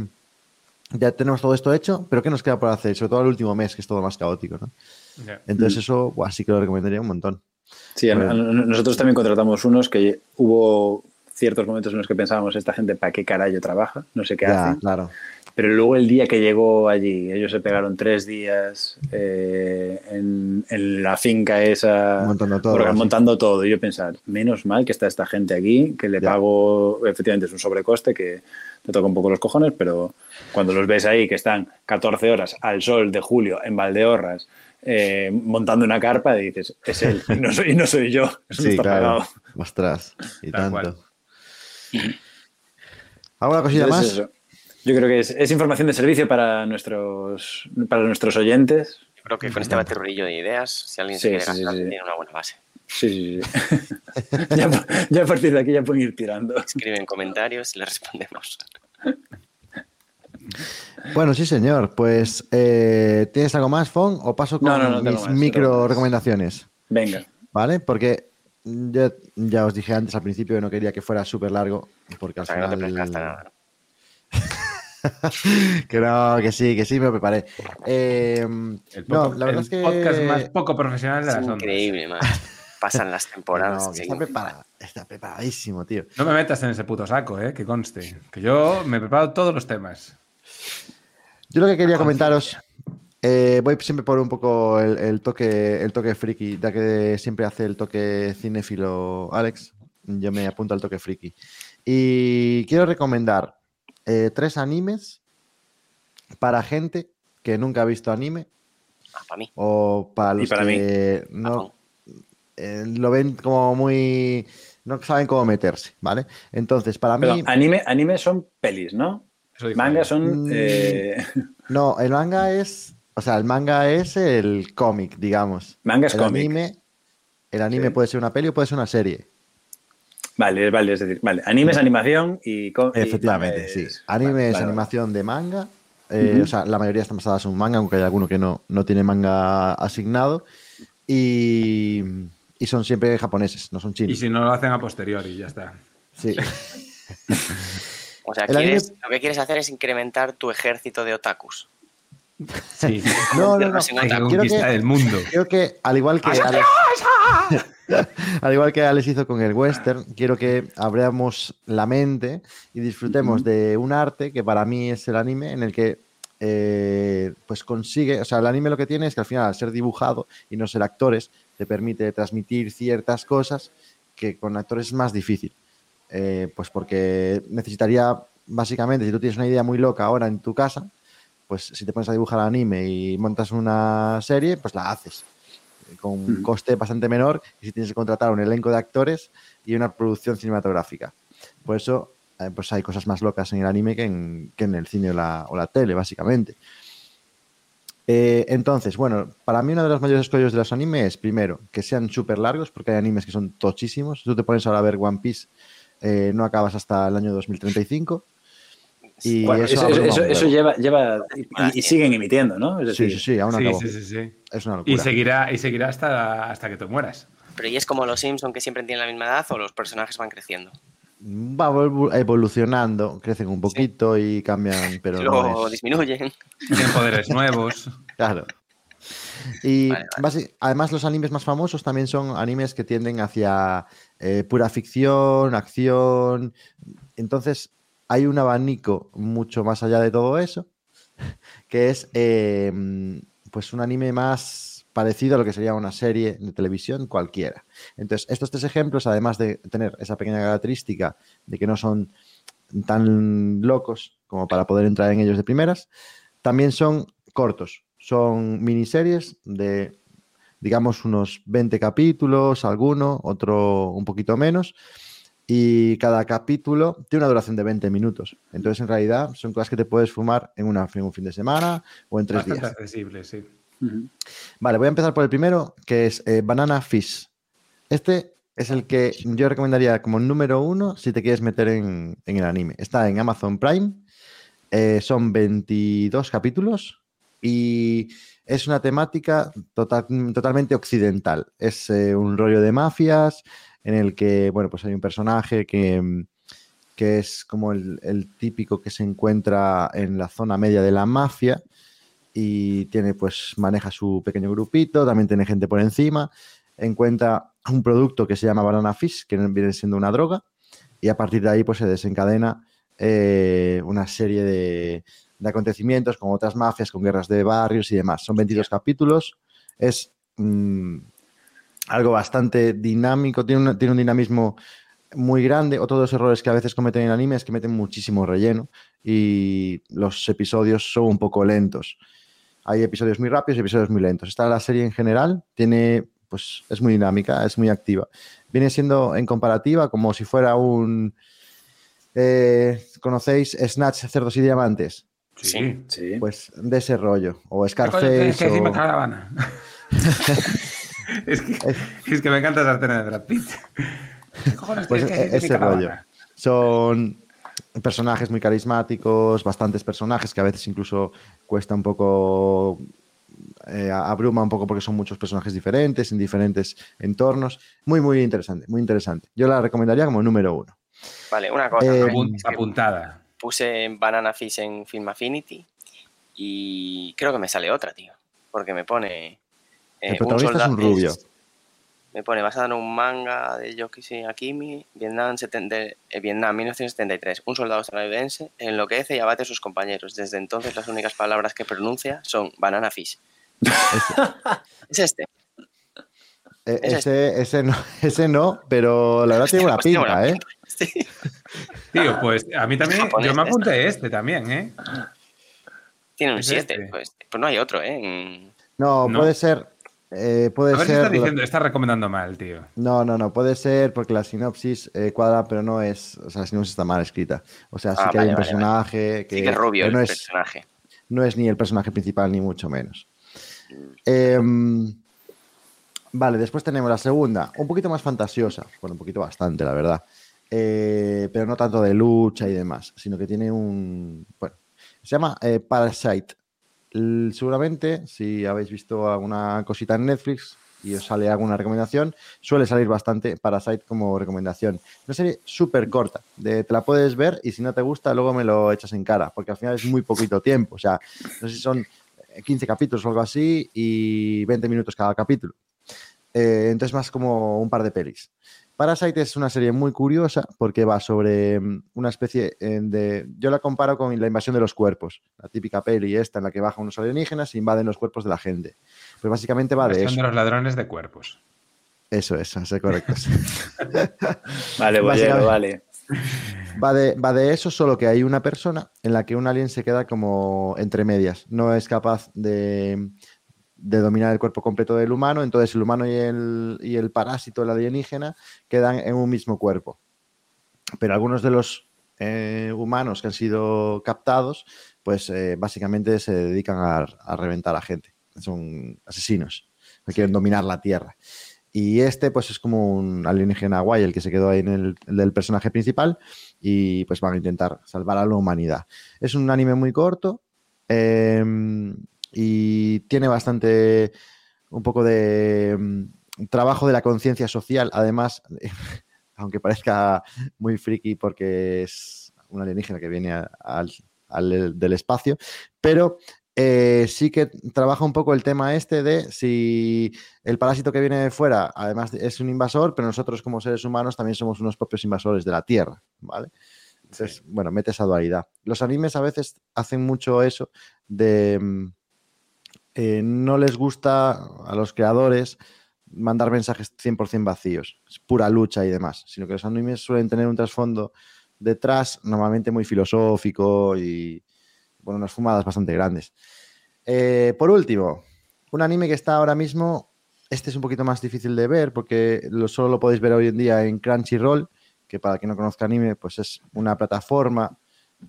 ya tenemos todo esto hecho, pero ¿qué nos queda por hacer? Sobre todo el último mes, que es todo más caótico, ¿no? Ya. Entonces eso, buah, sí que lo recomendaría un montón. Sí, Bueno. a- nosotros también contratamos unos que hubo ciertos momentos en los que pensábamos, esta gente, ¿para qué carajo trabaja? No sé qué Ya, hacen. claro. Pero luego el día que llegó allí, ellos se pegaron tres días eh, en, en la finca esa, Montando todo, montando todo. Y yo pensar, menos mal que está esta gente aquí, que le Ya. pago, efectivamente es un sobrecoste que te toca un poco los cojones, pero cuando los ves ahí, que están 14 horas al sol de julio en Valdeorras, eh, montando una carpa, dices, es él, y no soy, y no soy yo. Eso Sí, está claro. pagado. Ostras, y Tal tanto. cual. ¿Alguna cosilla Entonces, más? eso. Yo creo que es, es información de servicio para nuestros, para nuestros oyentes. Yo creo que con este batirrillo de ideas, si alguien Sí, se quiere sí, sí, gastar, sí. tiene una buena base. Sí, sí, sí. (laughs) ya, ya a partir de aquí ya pueden ir tirando. Escribe en comentarios y le respondemos. Bueno, sí, señor. Pues, eh, ¿tienes algo más, Fon? ¿O paso con No, no, no tengo mis más, micro recomendaciones? Venga. ¿Vale? Porque yo ya os dije antes al principio que no quería que fuera súper largo. Porque O al sea, que no te (laughs) que no, que sí, que sí, me preparé. Eh, El, no, poco- la verdad el es que. podcast más poco profesional de Es las ondas. increíble, man. Pasan las (laughs) temporadas. No, está, preparadísimo, tío. No me metas en ese puto saco, eh, que conste. Que yo me preparo todos los temas. Yo lo que quería comentaros, eh, voy siempre por un poco el, el toque, el toque friki, ya que siempre hace el toque cinéfilo Alex, yo me apunto al toque friki. Y quiero recomendar eh, tres animes para gente que nunca ha visto anime Ah, para mí. o para los para que no eh, lo ven como muy no saben cómo meterse, ¿vale? Entonces, para Pero mí anime, anime son pelis, ¿no? Manga son. Mm. eh, (laughs) no, el manga es, o sea, el manga es el cómic, digamos. manga es el cómic. anime, el anime Sí. puede ser una peli o puede ser una serie. Vale, vale, es decir, vale. Anime es animación y. y Efectivamente, sí. Anime vale, es vale, animación de manga. eh. O sea, la mayoría están basadas en un manga, aunque hay alguno que no, no tiene manga asignado. Y, y son siempre japoneses, no son Y chinos. si no lo hacen a posteriori, ya está. Sí. (laughs) O sea, anime- lo que quieres hacer es incrementar tu ejército de otakus. Sí. (laughs) No, no, no. Quiero que, el mundo. Creo que al igual que Alex, (laughs) al igual que Alex hizo con el western, quiero que abramos la mente y disfrutemos de un arte que para mí es el anime en el que eh, pues consigue, o sea, el anime lo que tiene es que al final, al ser dibujado y no ser actores, te permite transmitir ciertas cosas que con actores es más difícil. Eh, pues porque necesitaría, básicamente, si tú tienes una idea muy loca ahora en tu casa, pues si te pones a dibujar anime y montas una serie, pues la haces con un coste bastante menor y si tienes que contratar un elenco de actores y una producción cinematográfica. Por eso, eh, pues hay cosas más locas en el anime que en, que en el cine o la, o la tele, básicamente. Eh, entonces, bueno, para mí uno de los mayores escollos de los animes es, primero, que sean súper largos, porque hay animes que son tochísimos. Tú te pones ahora a ver One Piece, eh, no acabas hasta el año 2035. Y Bueno, eso lleva, lleva y, y siguen emitiendo, ¿no? Es Sí, decir, sí, sí, aún no Sí, acabó. sí, sí, sí. Es una Y locura. seguirá, y seguirá hasta, hasta que te mueras. Pero ¿y es como los Simpson que siempre tienen la misma edad o los personajes van creciendo? Va evolu- evolucionando, crecen un poquito y cambian, (laughs) pero Y luego no es... disminuyen. Tienen poderes nuevos. (laughs) Claro. Y Vale, además los animes más famosos también son animes que tienden hacia eh, pura ficción, acción. Entonces hay un abanico mucho más allá de todo eso, que es eh, pues un anime más parecido a lo que sería una serie de televisión cualquiera. Entonces, estos tres ejemplos, además de tener esa pequeña característica de que no son tan locos como para poder entrar en ellos de primeras, también son cortos. Son miniseries de, digamos, unos 20 capítulos, alguno, otro un poquito menos. Y cada capítulo tiene una duración de 20 minutos. Entonces, en realidad, son cosas que te puedes fumar en, una, en un fin de semana o en tres Bastante días. accesible, sí. Vale, voy a empezar por el primero, que es eh, Banana Fish. Este es el que yo recomendaría como número uno si te quieres meter en, en el anime. Está en Amazon Prime, eh, son 22 capítulos y es una temática total- totalmente occidental. Es eh, un rollo de mafias en el que, bueno, pues hay un personaje que, mm, que es como el, el típico que se encuentra en la zona media de la mafia y tiene pues maneja su pequeño grupito, también tiene gente por encima, encuentra un producto que se llama banana fish, que viene siendo una droga, y a partir de ahí pues se desencadena eh, una serie de, de acontecimientos con otras mafias, con guerras de barrios y demás. Son 22 capítulos, es mm, algo bastante dinámico, tiene, una- tiene un dinamismo muy grande. Otro de los errores que a veces cometen en anime es que meten muchísimo relleno y los episodios son un poco lentos. Hay episodios muy rápidos y episodios muy lentos. Esta la serie en general tiene, pues, es muy dinámica, es muy activa. Viene siendo en comparativa como si fuera un. eh, ¿Conocéis Snatch, Cerdos y Diamantes? Sí. Sí. Pues de ese rollo. O ¿Qué coño Scarface. tienes que o-? (laughs) es, que, es que me encanta esa escena de Brad Pitt. ¿Qué cojones Pues que decirme ese rollo. Son personajes muy carismáticos, bastantes personajes que a veces incluso cuesta un poco, eh, abruma un poco porque son muchos personajes diferentes, en diferentes entornos. Muy, muy interesante, muy interesante. Yo la recomendaría como número uno. Vale, una cosa. Eh, ¿no? Apun- Es que Apuntada. puse Banana Fish en Film Affinity y creo que me sale otra, tío. Porque me pone. Eh, El protagonista es un soldado- rubio. Me pone basado en un manga de Yokishi Akimi, Vietnam, 70 eh, Vietnam 1973. Un soldado estadounidense enloquece y abate a sus compañeros. Desde entonces las únicas palabras que pronuncia son banana fish. (laughs) es este. Eh, Es ese, ese, no, (laughs) ese no, pero la verdad tiene (laughs) buena Pues pinta, ¿eh? Sí. Tío, pues a mí también, yo me este. apunté este también, ¿eh? Tiene un Es 7. este. Pues, pues no hay otro, ¿eh? No. puede ser. Eh, puede A ver si ser. está diciendo, está recomendando mal, tío. No, no, no, puede ser porque la sinopsis eh, cuadra, pero no es. O sea, la sinopsis está mal escrita. O sea, sí Ah, que hay un vale, personaje que, Sí que es rubio el no, es, personaje. no es ni el personaje principal, ni mucho menos. Em, vale, después tenemos la segunda, un poquito más fantasiosa. Bueno, un poquito bastante, la verdad. Eh, pero no tanto de lucha y demás, sino que tiene un. Bueno, se llama eh, Parasite. Seguramente, si habéis visto alguna cosita en Netflix y os sale alguna recomendación, suele salir bastante Parasite como recomendación. Una serie súper corta, de, te la puedes ver y si no te gusta, luego me lo echas en cara, porque al final es muy poquito tiempo. O sea, no sé si son eh, 15 capítulos o algo así y 20 minutos cada capítulo. Eh, entonces, más como un par de pelis. Parasite es una serie muy curiosa porque va sobre mm, una especie eh, de... Yo la comparo con la invasión de los cuerpos, la típica peli esta en la que bajan unos alienígenas e invaden los cuerpos de la gente. Pues básicamente va de Son eso. de los ladrones de cuerpos. Eso, es correcto. (laughs) Vale, bollero, Básicamente- vale. Va de, va de eso, solo que hay una persona en la que un alien se queda como entre medias. No es capaz de, de dominar el cuerpo completo del humano, entonces el humano y el, y el parásito, el alienígena, quedan en un mismo cuerpo. Pero algunos de los eh, humanos que han sido captados, pues eh, básicamente se dedican a, a reventar a gente. Son asesinos que quieren dominar la Tierra. Y este, pues es como un alienígena guay, el que se quedó ahí en el, el del personaje principal, y pues van a intentar salvar a la humanidad. Es un anime muy corto eh, y tiene bastante, un poco de mm, trabajo de la conciencia social, además, (laughs) aunque parezca muy friki porque es un alienígena que viene a- al, al- del espacio, pero eh, sí que trabaja un poco el tema este de si el parásito que viene de fuera, además de- es un invasor, pero nosotros como seres humanos también somos unos propios invasores de la Tierra, ¿vale? Entonces, bueno, mete esa dualidad. Los animes a veces hacen mucho eso de... eh, no les gusta a los creadores mandar mensajes 100% vacíos, es pura lucha y demás, sino que los animes suelen tener un trasfondo detrás, normalmente muy filosófico y, bueno, unas fumadas bastante grandes. Eh, por último, un anime que está ahora mismo, este es un poquito más difícil de ver porque lo, solo lo podéis ver hoy en día en Crunchyroll, que para quien no conozca anime, pues es una plataforma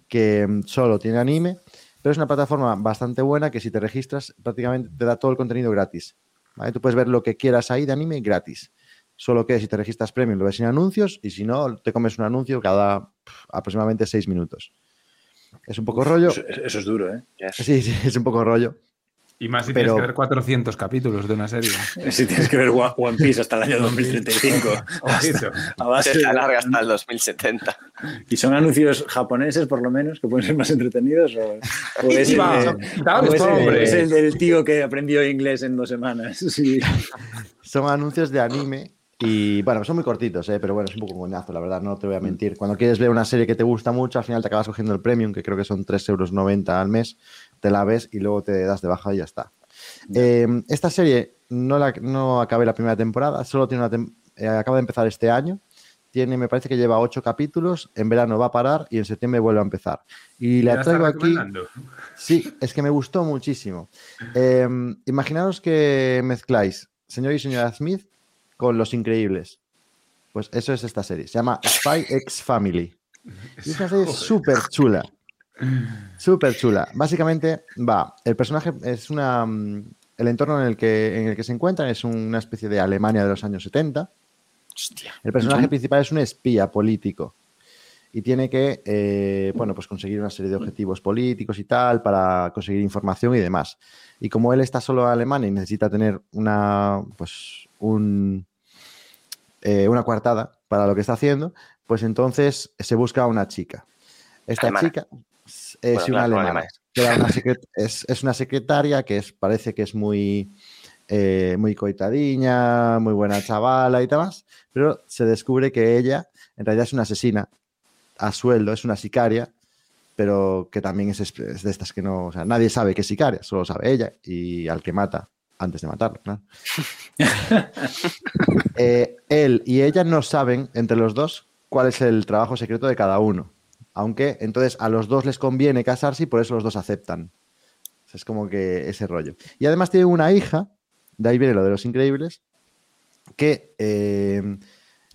que mm, solo tiene anime, pero es una plataforma bastante buena que si te registras prácticamente te da todo el contenido gratis. ¿vale? Tú puedes ver lo que quieras ahí de anime gratis. Solo que si te registras premium lo ves sin anuncios y si no, te comes un anuncio cada aproximadamente seis minutos. Es un poco rollo. Eso, eso es duro, ¿eh? Yes. Sí, sí, es un poco rollo. Y más si Pero- tienes que ver 400 capítulos de una serie. (laughs) Si tienes que ver One Piece hasta el año 2035. Ojito. A base Se de- alarga hasta el 2070. ¿Y son anuncios japoneses, por lo menos, que pueden ser más entretenidos? ¿O, o es, el, es del tío que aprendió inglés en dos semanas? (laughs) Sí. Son anuncios de anime y bueno, son muy cortitos, ¿eh? pero bueno, es un poco coñazo, la verdad, no te voy a mentir. Cuando quieres ver una serie que te gusta mucho, al final te acabas cogiendo el premium, que creo que son 3,90 euros al mes, te la ves y luego te das de baja y ya está. Eh, esta serie no, la, no acabé la primera temporada, solo tiene una tem- eh, acaba de empezar este año. Tiene, me parece que lleva ocho capítulos, en verano va a parar y en septiembre vuelve a empezar. Y ¿Ya la traigo aquí. Sí, es que me gustó muchísimo. Eh, imaginaos que mezcláis Señor y Señora Smith con Los Increíbles. Pues eso es esta serie. Se llama Spy X Family. Y es una serie súper chula. Súper chula. Básicamente, va, el personaje es una... mm, El entorno en el que, en el que se encuentran es una especie de Alemania de los años 70. Hostia. El personaje principal es un espía político y tiene que, eh, bueno, pues conseguir una serie de objetivos políticos y tal para conseguir información y demás. Y como él está solo en Alemania y necesita tener una, pues, un, eh, una coartada para lo que está haciendo, pues entonces se busca a una chica. Esta Alemana. chica es, Bueno, una alemana. una es, es una secretaria que es, parece que es muy, eh, muy coitadiña, muy buena chavala y demás, pero se descubre que ella en realidad es una asesina a sueldo, es una sicaria, pero que también es, es de estas que no, o sea, nadie sabe que es sicaria, solo sabe ella y al que mata antes de matarlo, claro. (laughs) Eh, él y ella no saben entre los dos cuál es el trabajo secreto de cada uno, aunque entonces a los dos les conviene casarse y por eso los dos aceptan. O sea, es como que ese rollo. Y además tiene una hija, de ahí viene lo de los increíbles, que eh,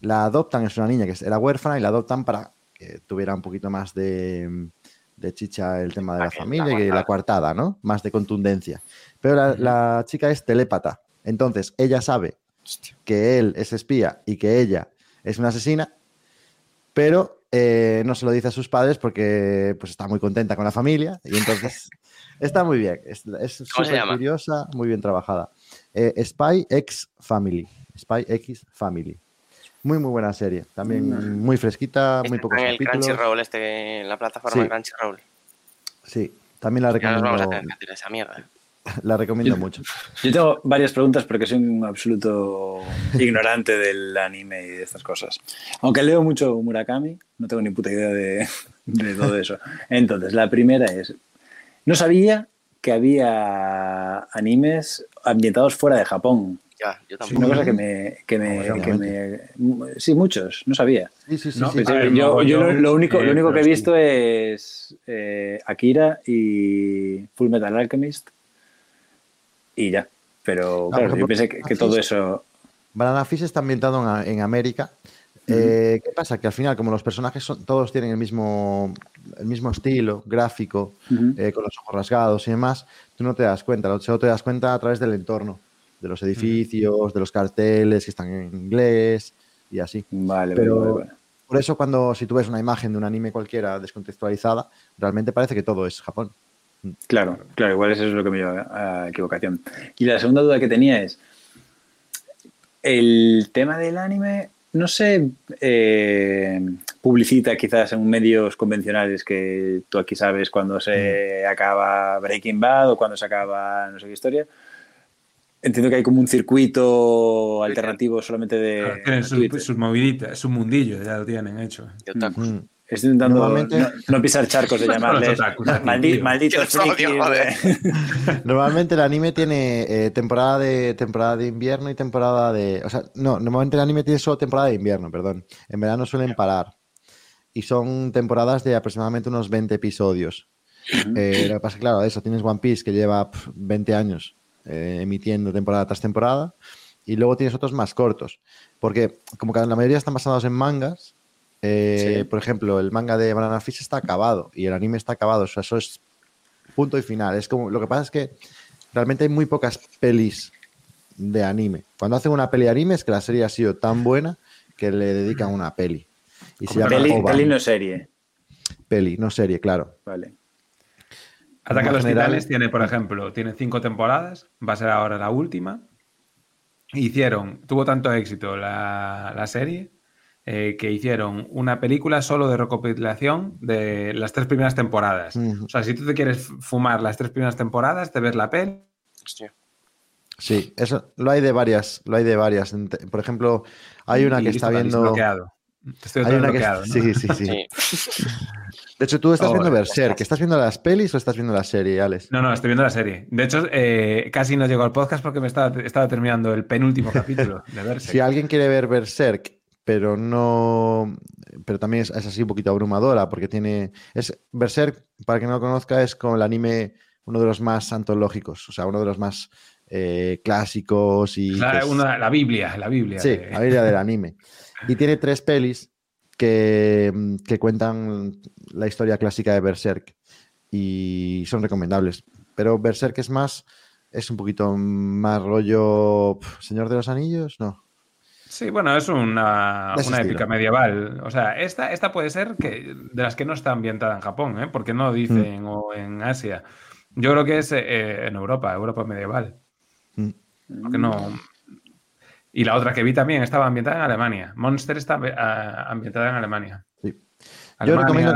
la adoptan, es una niña que era huérfana y la adoptan para que tuviera un poquito más de, de chicha el tema de la familia y la coartada. ¿no? Más de contundencia. Pero la, la chica es telépata. Entonces, ella sabe Hostia. que él es espía y que ella es una asesina, pero eh, no se lo dice a sus padres porque pues, está muy contenta con la familia y entonces (laughs) está muy bien. Es es ¿Cómo se súper curiosa, muy bien trabajada. Eh, Spy X Family. Spy X Family. Muy, muy buena serie. También muy fresquita, muy pocos en el capítulos. Crunchyroll, este, en la plataforma Sí. Crunchyroll. Sí, también la Ya nos vamos a recomiendo. tener que hacer esa mierda. (laughs) La recomiendo mucho. Yo tengo varias preguntas porque soy un absoluto ignorante del anime y de estas cosas. Aunque leo mucho Murakami, no tengo ni puta idea de, de todo eso. Entonces, la primera es, no sabía que había animes ambientados fuera de Japón. Ya, yo una cosa que me, que me, Como que me- Sí, muchos, no sabía. Sí, sí, sí. No, sí. A ver, yo, yo lo, único, eh, lo único que he visto es eh, Akira y Full Metal Alchemist y ya. Pero Ah, claro, yo pensé que, todo es. eso... Banana Fish está ambientado en, América. Eh, ¿Qué pasa? Que al final, como los personajes son, todos tienen el mismo, el mismo estilo gráfico, eh, con los ojos rasgados y demás, tú no te das cuenta, solo te das cuenta a través del entorno, de los edificios, de los carteles que están en inglés y así. Vale, Pero- vale, vale. Por eso cuando si tú ves una imagen de un anime cualquiera descontextualizada, realmente parece que todo es Japón. Claro, claro, igual eso es lo que me lleva a equivocación. Y la segunda duda que tenía es, el tema del anime no se eh, publicita quizás en medios convencionales que tú aquí sabes cuando se acaba Breaking Bad o cuando se acaba no sé qué historia. Entiendo que hay como un circuito alternativo solamente de Claro, tienen sus, moviditas, su mundillo, ya lo tienen hecho. Mm. Estoy intentando Normalmente- no, no pisar charcos de llamarles otakus aquí, maldi- tío. malditos Que los odio, frikis, joder. eh. (laughs) Normalmente el anime tiene eh, temporada de temporada de invierno y temporada de. O sea, no, normalmente el anime tiene solo temporada de invierno, perdón. En verano suelen parar. Y son temporadas de aproximadamente unos 20 episodios. Eh, lo que pasa es que, claro, eso, tienes One Piece que lleva pf, 20 años eh, emitiendo temporada tras temporada. Y luego tienes otros más cortos. Porque, como que la mayoría están basados en mangas, eh, Sí. por ejemplo, el manga de Banana Fish está acabado y el anime está acabado. O sea, eso es punto y final. Es como, lo que pasa es que realmente hay muy pocas pelis de anime. Cuando hacen una peli de anime es que la serie ha sido tan buena que le dedican una peli. Y se llama Peli, peli no serie. Peli, no serie, claro. Vale. Ataque a los general- Titanes tiene, por ejemplo, tiene cinco temporadas, va a ser ahora la última. Hicieron, tuvo tanto éxito la, la serie eh, que hicieron una película solo de recopilación de las tres primeras temporadas. O sea, si tú te quieres fumar las tres primeras temporadas, te ves la peli. Hostia. Sí, eso lo hay de varias, lo hay de varias. Por ejemplo, hay una y que listo, está viendo. bloqueado. Estoy Hay una que sí, sí, sí, Sí. De hecho, tú estás Oh, viendo Berserk. estás. ¿Estás viendo las pelis o estás viendo la serie, Alex? No, no, estoy viendo la serie. De hecho, eh, casi no llegó al podcast porque me estaba, estaba terminando el penúltimo capítulo de (laughs) Berserk. Si alguien quiere ver Berserk, pero no. Pero también es, es así un poquito abrumadora, porque tiene. Es, Berserk, para quien no lo conozca, es como el anime, uno de los más antológicos, o sea, uno de los más eh, clásicos y. la, que es- una- la Biblia, la Biblia. Sí, de- la Biblia del anime. (laughs) Y tiene tres pelis que, mm, que cuentan la historia clásica de Berserk y son recomendables. Pero Berserk es más, es un poquito más rollo Señor de los Anillos, ¿no? Sí, bueno, es una, una épica medieval. O sea, esta, esta puede ser que de las que no está ambientada en Japón, ¿eh? porque no dicen Mm. o en Asia. Yo creo que es eh, en Europa, Europa medieval. Mm. Porque no. Y la otra que vi también estaba ambientada en Alemania. Monster está ah, ambientada en Alemania. Sí. Yo recomiendo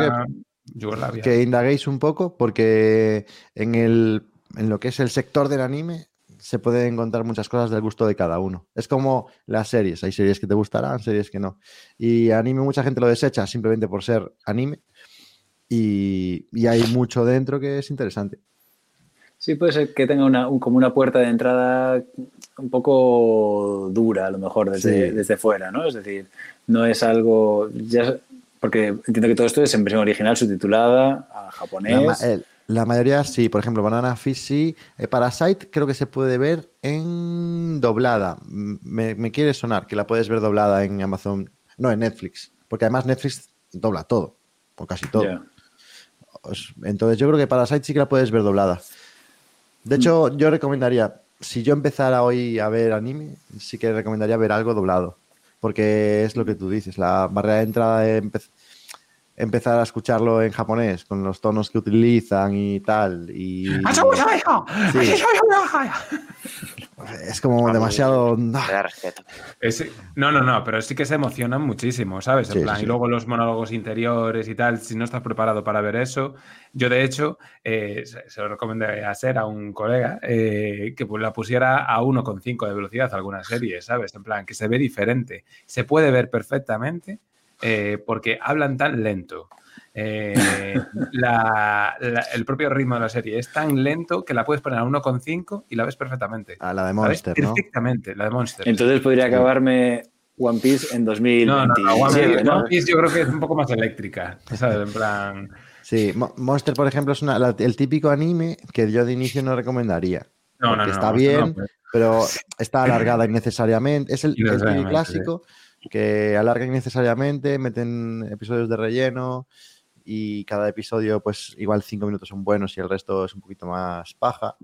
Yugoslavia. Que indaguéis un poco porque en, el, en lo que es el sector del anime se pueden encontrar muchas cosas del gusto de cada uno. Es como las series. Hay series que te gustarán, series que no. Y anime mucha gente lo desecha simplemente por ser anime. Y, y hay mucho dentro que es interesante. Sí, puede ser que tenga una, un- como una puerta de entrada un poco dura, a lo mejor, desde, Sí. desde fuera, ¿no? Es decir, no es algo. Ya, porque entiendo que todo esto es en versión original, subtitulada a japonés. la mayoría sí, por ejemplo, Banana Fish sí. Eh, Parasite creo que se puede ver en doblada. Me, me quiere sonar que la puedes ver doblada en Amazon, no en Netflix, porque además Netflix dobla todo, o casi todo. Entonces yo creo que Parasite sí que la puedes ver doblada. De hecho, yo recomendaría, si yo empezara hoy a ver anime, sí que recomendaría ver algo doblado. Porque es lo que tú dices, la barrera de entrada de empe- empezar a escucharlo en japonés, con los tonos que utilizan y tal. Y, Sí. Es como demasiado. Es- no, no, no, pero sí que se emocionan muchísimo, ¿sabes? En Sí, plan, sí, y sí. luego los monólogos interiores y tal, si no estás preparado para ver eso, yo de hecho eh, se, se lo recomendé a Ser, a un colega, eh, que pues, la pusiera a 1,5 de velocidad alguna serie, ¿sabes? En plan, que se ve diferente, se puede ver perfectamente eh, porque hablan tan lento. Eh, la- la- el propio ritmo de la serie es tan lento que la puedes poner a 1,5 y la ves perfectamente. A la de La ves Monster, ¿no? Perfectamente, la de Monster. Entonces podría acabarme One Piece en No, no, no, 2027, One Piece, ¿no? One Piece yo creo que es un poco más eléctrica, ¿sabes? En plan... Sí, Mo- Monster, por ejemplo, es una- la- el típico anime que yo de inicio no recomendaría. No, no, no, está no, bien, no, pues, pero está alargada innecesariamente. Es el, clásico que alarga innecesariamente, meten episodios de relleno y cada episodio, pues igual cinco minutos son buenos y el resto es un poquito más paja.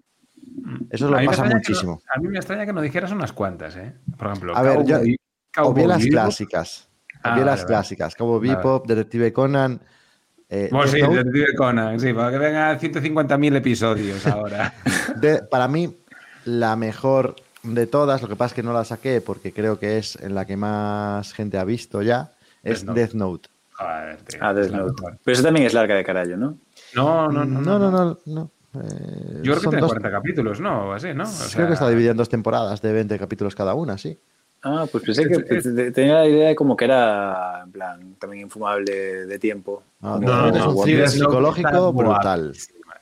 Eso a lo pasa muchísimo. no- a mí me extraña que no dijeras unas cuantas, ¿eh? Por ejemplo, A ver, yo- Cowboy- Obvié Cowboy las Bebop. clásicas. Ah, Obvié vale, las vale. clásicas. Como Vale. Bebop, Detective Conan. eh, Bueno, Death sí, Note. Detective Conan, sí, para que vengan 150.000 episodios ahora. (laughs) De- para mí, la mejor de todas, lo que pasa es que no la saqué porque creo que es en la que más gente ha visto ya, es Death Note. Death Note. Ah, es la Note. mejor. Pero eso también es larga de carallo, ¿no? No, no, no. no, no, no. no, eh, Yo creo que tiene dos- 40 capítulos, ¿no? O así, ¿no? O creo que está dividida en dos temporadas de 20 capítulos cada una, sí. Ah, pues pensé Es- que es- te- tenía la idea de como que era, en plan, también infumable de tiempo. No, Como- no, no, no, es thriller Piece psicológico está brutal.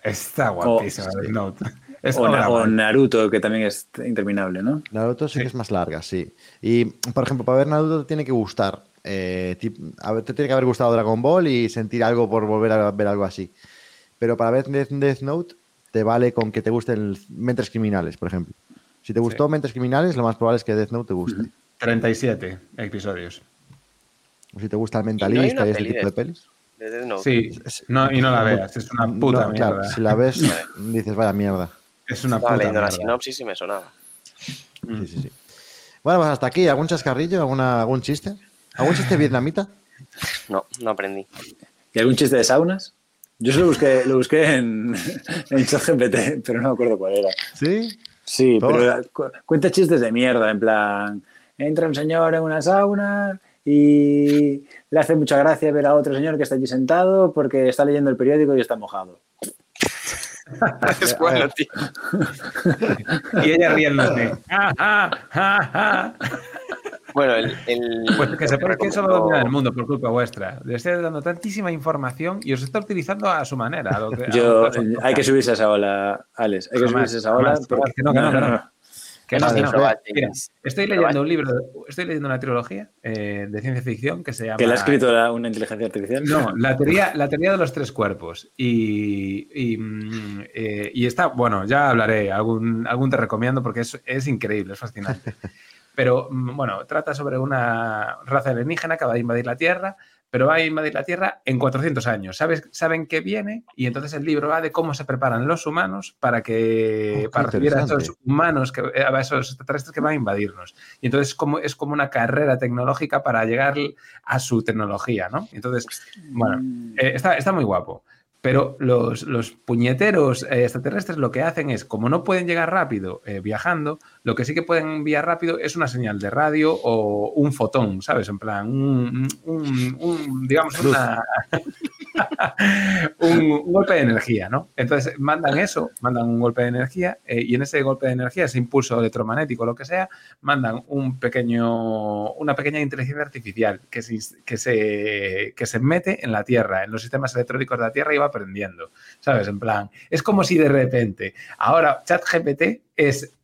Está guapísima, sí. Note. Es O, o. Naruto, que también es interminable, ¿no? Naruto sí, Sí. que es más larga, sí. Y, por ejemplo, para ver Naruto te tiene que gustar. Eh, te tiene que haber gustado Dragon Ball y sentir algo por volver a ver algo así. Pero para ver Death, Note, te vale con que te gusten Mentes Criminales, por ejemplo. Si te gustó Mentes Criminales, lo más probable es que Death Note te guste. 37 episodios. O si te gusta el no mentalista y, ese peli tipo de de pelis. De Death Note. Sí, no, y no la veas, es una puta No, mierda. claro, si la ves, (laughs) dices, vaya mierda. Es una Estaba puta leyendo la mierda. sinopsis y me sonaba. Mm. Sí, sí, sí. Bueno, pues hasta aquí. ¿Algún chascarrillo? ¿Alguna, ¿Algún chiste? ¿Algún chiste (laughs) vietnamita? No, no aprendí. ¿Y algún chiste de saunas? Yo se lo busqué, lo busqué en, (laughs) en ChatGPT, pero no me acuerdo cuál era. Sí. Sí, Todo. pero cu- cuenta chistes de mierda, en plan, entra un señor en una sauna y le hace mucha gracia ver a otro señor que está allí sentado porque está leyendo el periódico y está mojado. (laughs) Es bueno, tío. Y ella riéndose. Bueno, el. el- Pues que sepáis que eso lo domina el mundo por culpa vuestra. Le estoy dando tantísima información y os está utilizando a su manera. a lo que- a Yo, hay que subirse a esa ola, Alex, hay que Jamás, subirse a esa ola. jamás. pero- Que no, que no, que no. (laughs) Que no, que no. Mira, estoy leyendo un libro, estoy leyendo una trilogía eh, de ciencia ficción que se llama. que la ha escrito la- una inteligencia artificial. No, (laughs) la teoría, la teoría de los tres cuerpos. Y, y, mm, eh, y está, bueno, ya hablaré, algún, algún te recomiendo porque es, es increíble, es fascinante. (laughs) Pero mm, bueno, trata sobre una raza alienígena que va a invadir la Tierra, pero va a invadir la Tierra en 400 años. ¿Sabes, saben que viene y entonces el libro va de cómo se preparan los humanos para que Oh, para recibir a esos humanos, que, eh, a esos extraterrestres que van a invadirnos. Y entonces como, es como una carrera tecnológica para llegar a su tecnología, ¿no? Entonces, bueno, eh, está, está muy guapo. Pero los, los puñeteros eh, extraterrestres lo que hacen es, como no pueden llegar rápido eh, viajando, lo que sí que pueden enviar rápido es una señal de radio o un fotón, ¿sabes? En plan, un, un- un, digamos, una, (laughs) (laughs) un, golpe de energía, ¿no? Entonces mandan eso, mandan un golpe de energía eh, y en ese golpe de energía, ese impulso electromagnético, lo que sea, mandan un pequeño, una pequeña inteligencia artificial que se, que, se, que se mete en la Tierra, en los sistemas electrónicos de la Tierra y va aprendiendo, ¿sabes? En plan, es como si de repente ahora ChatGPT es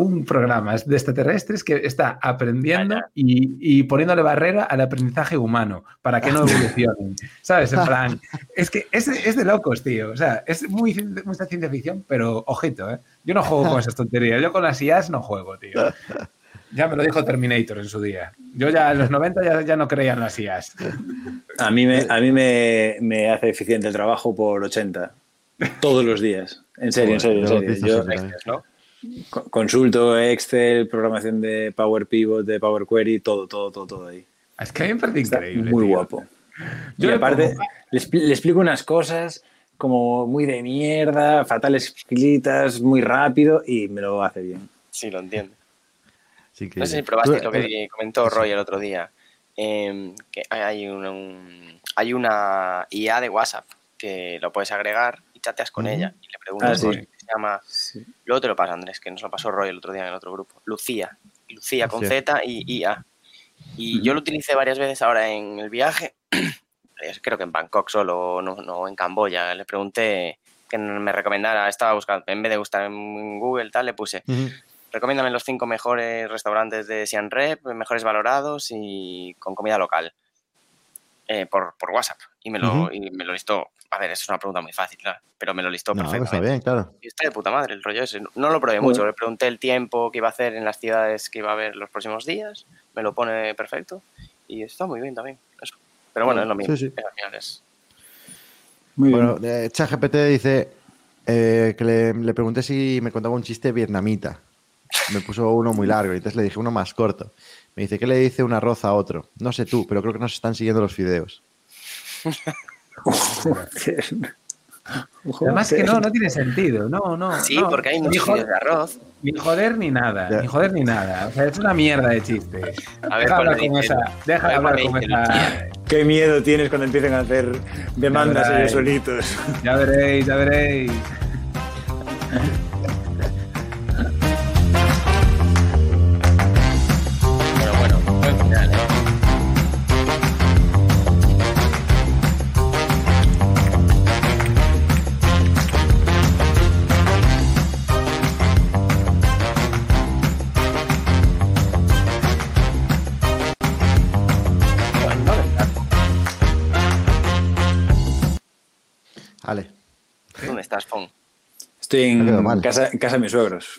un programa de extraterrestres que está aprendiendo y, y poniéndole barrera al aprendizaje humano para que no (laughs) evolucionen, ¿sabes? En (laughs) plan, es que es, es de locos, tío. O sea, es muy, mucha ciencia ficción, pero ojito, ¿eh? Yo no juego con esas tonterías. Yo con las IAs no juego, tío. Ya me lo dijo Terminator en su día. Yo ya en los 90 ya, ya no creía en las IAs. A mí, me, a mí me, me hace eficiente el trabajo por 80. Todos los días. En serio, en serio, en serio. Yo consulto Excel, programación de Power Pivot, de Power Query, todo, todo, todo, todo ahí. Es que a mí me parece Está increíble. muy tío. guapo. Yo y aparte, pongo- le, expli- le explico unas cosas como muy de mierda, fatal escritas, muy rápido y me lo hace bien. Sí, lo entiendo. Que- No sé si probaste Tú- lo que eh, comentó sí. Roy el otro día. eh, que hay un- hay una IA de WhatsApp que lo puedes agregar y chateas con ella y le preguntas Ah, sí. cosas que se llama. Sí. Luego te lo pasa, Andrés, que nos lo pasó Roy el otro día en el otro grupo. Lucía. Lucía con. Z y IA. Y yo lo utilicé varias veces ahora en el viaje. (clears throat) Creo que en Bangkok solo, no, no en Camboya. Le pregunté que me recomendara, estaba buscando, en vez de buscar en Google, tal, le puse recomiéndame los cinco mejores restaurantes de Siam Rep, mejores valorados y con comida local eh, por, por WhatsApp. Y me, lo, Ujú. y me lo listó. A ver, es una pregunta muy fácil, claro, pero me lo listó No, pues está perfectamente. bien, claro. Y está de puta madre el rollo ese. No lo probé Bueno. mucho, le pregunté el tiempo que iba a hacer en las ciudades que iba a ver los próximos días, me lo pone perfecto y está muy bien también. Eso. Pero bueno, es lo mismo. Sí, sí. Al final es- Muy Bueno, bien. eh, ChatGPT dice eh, que le, le pregunté si me contaba un chiste vietnamita. Me puso uno muy largo y entonces le dije uno más corto. Me dice, ¿qué le dice un arroz a otro? No sé tú, pero creo que nos están siguiendo los fideos. (laughs) (laughs) Joder. Además que no, no tiene sentido. No, no. Sí, no. porque hay Ni muchos joder, vídeos de arroz. Ni joder ni nada. Ya. Ni joder ni nada. O sea, es una mierda de chiste. A ver deja hablar con esa. Deja hablar con esa. Qué miedo tienes cuando empiecen a hacer demandas ellos solitos. Ya veréis, ya veréis. Estoy en casa, en casa de mis suegros.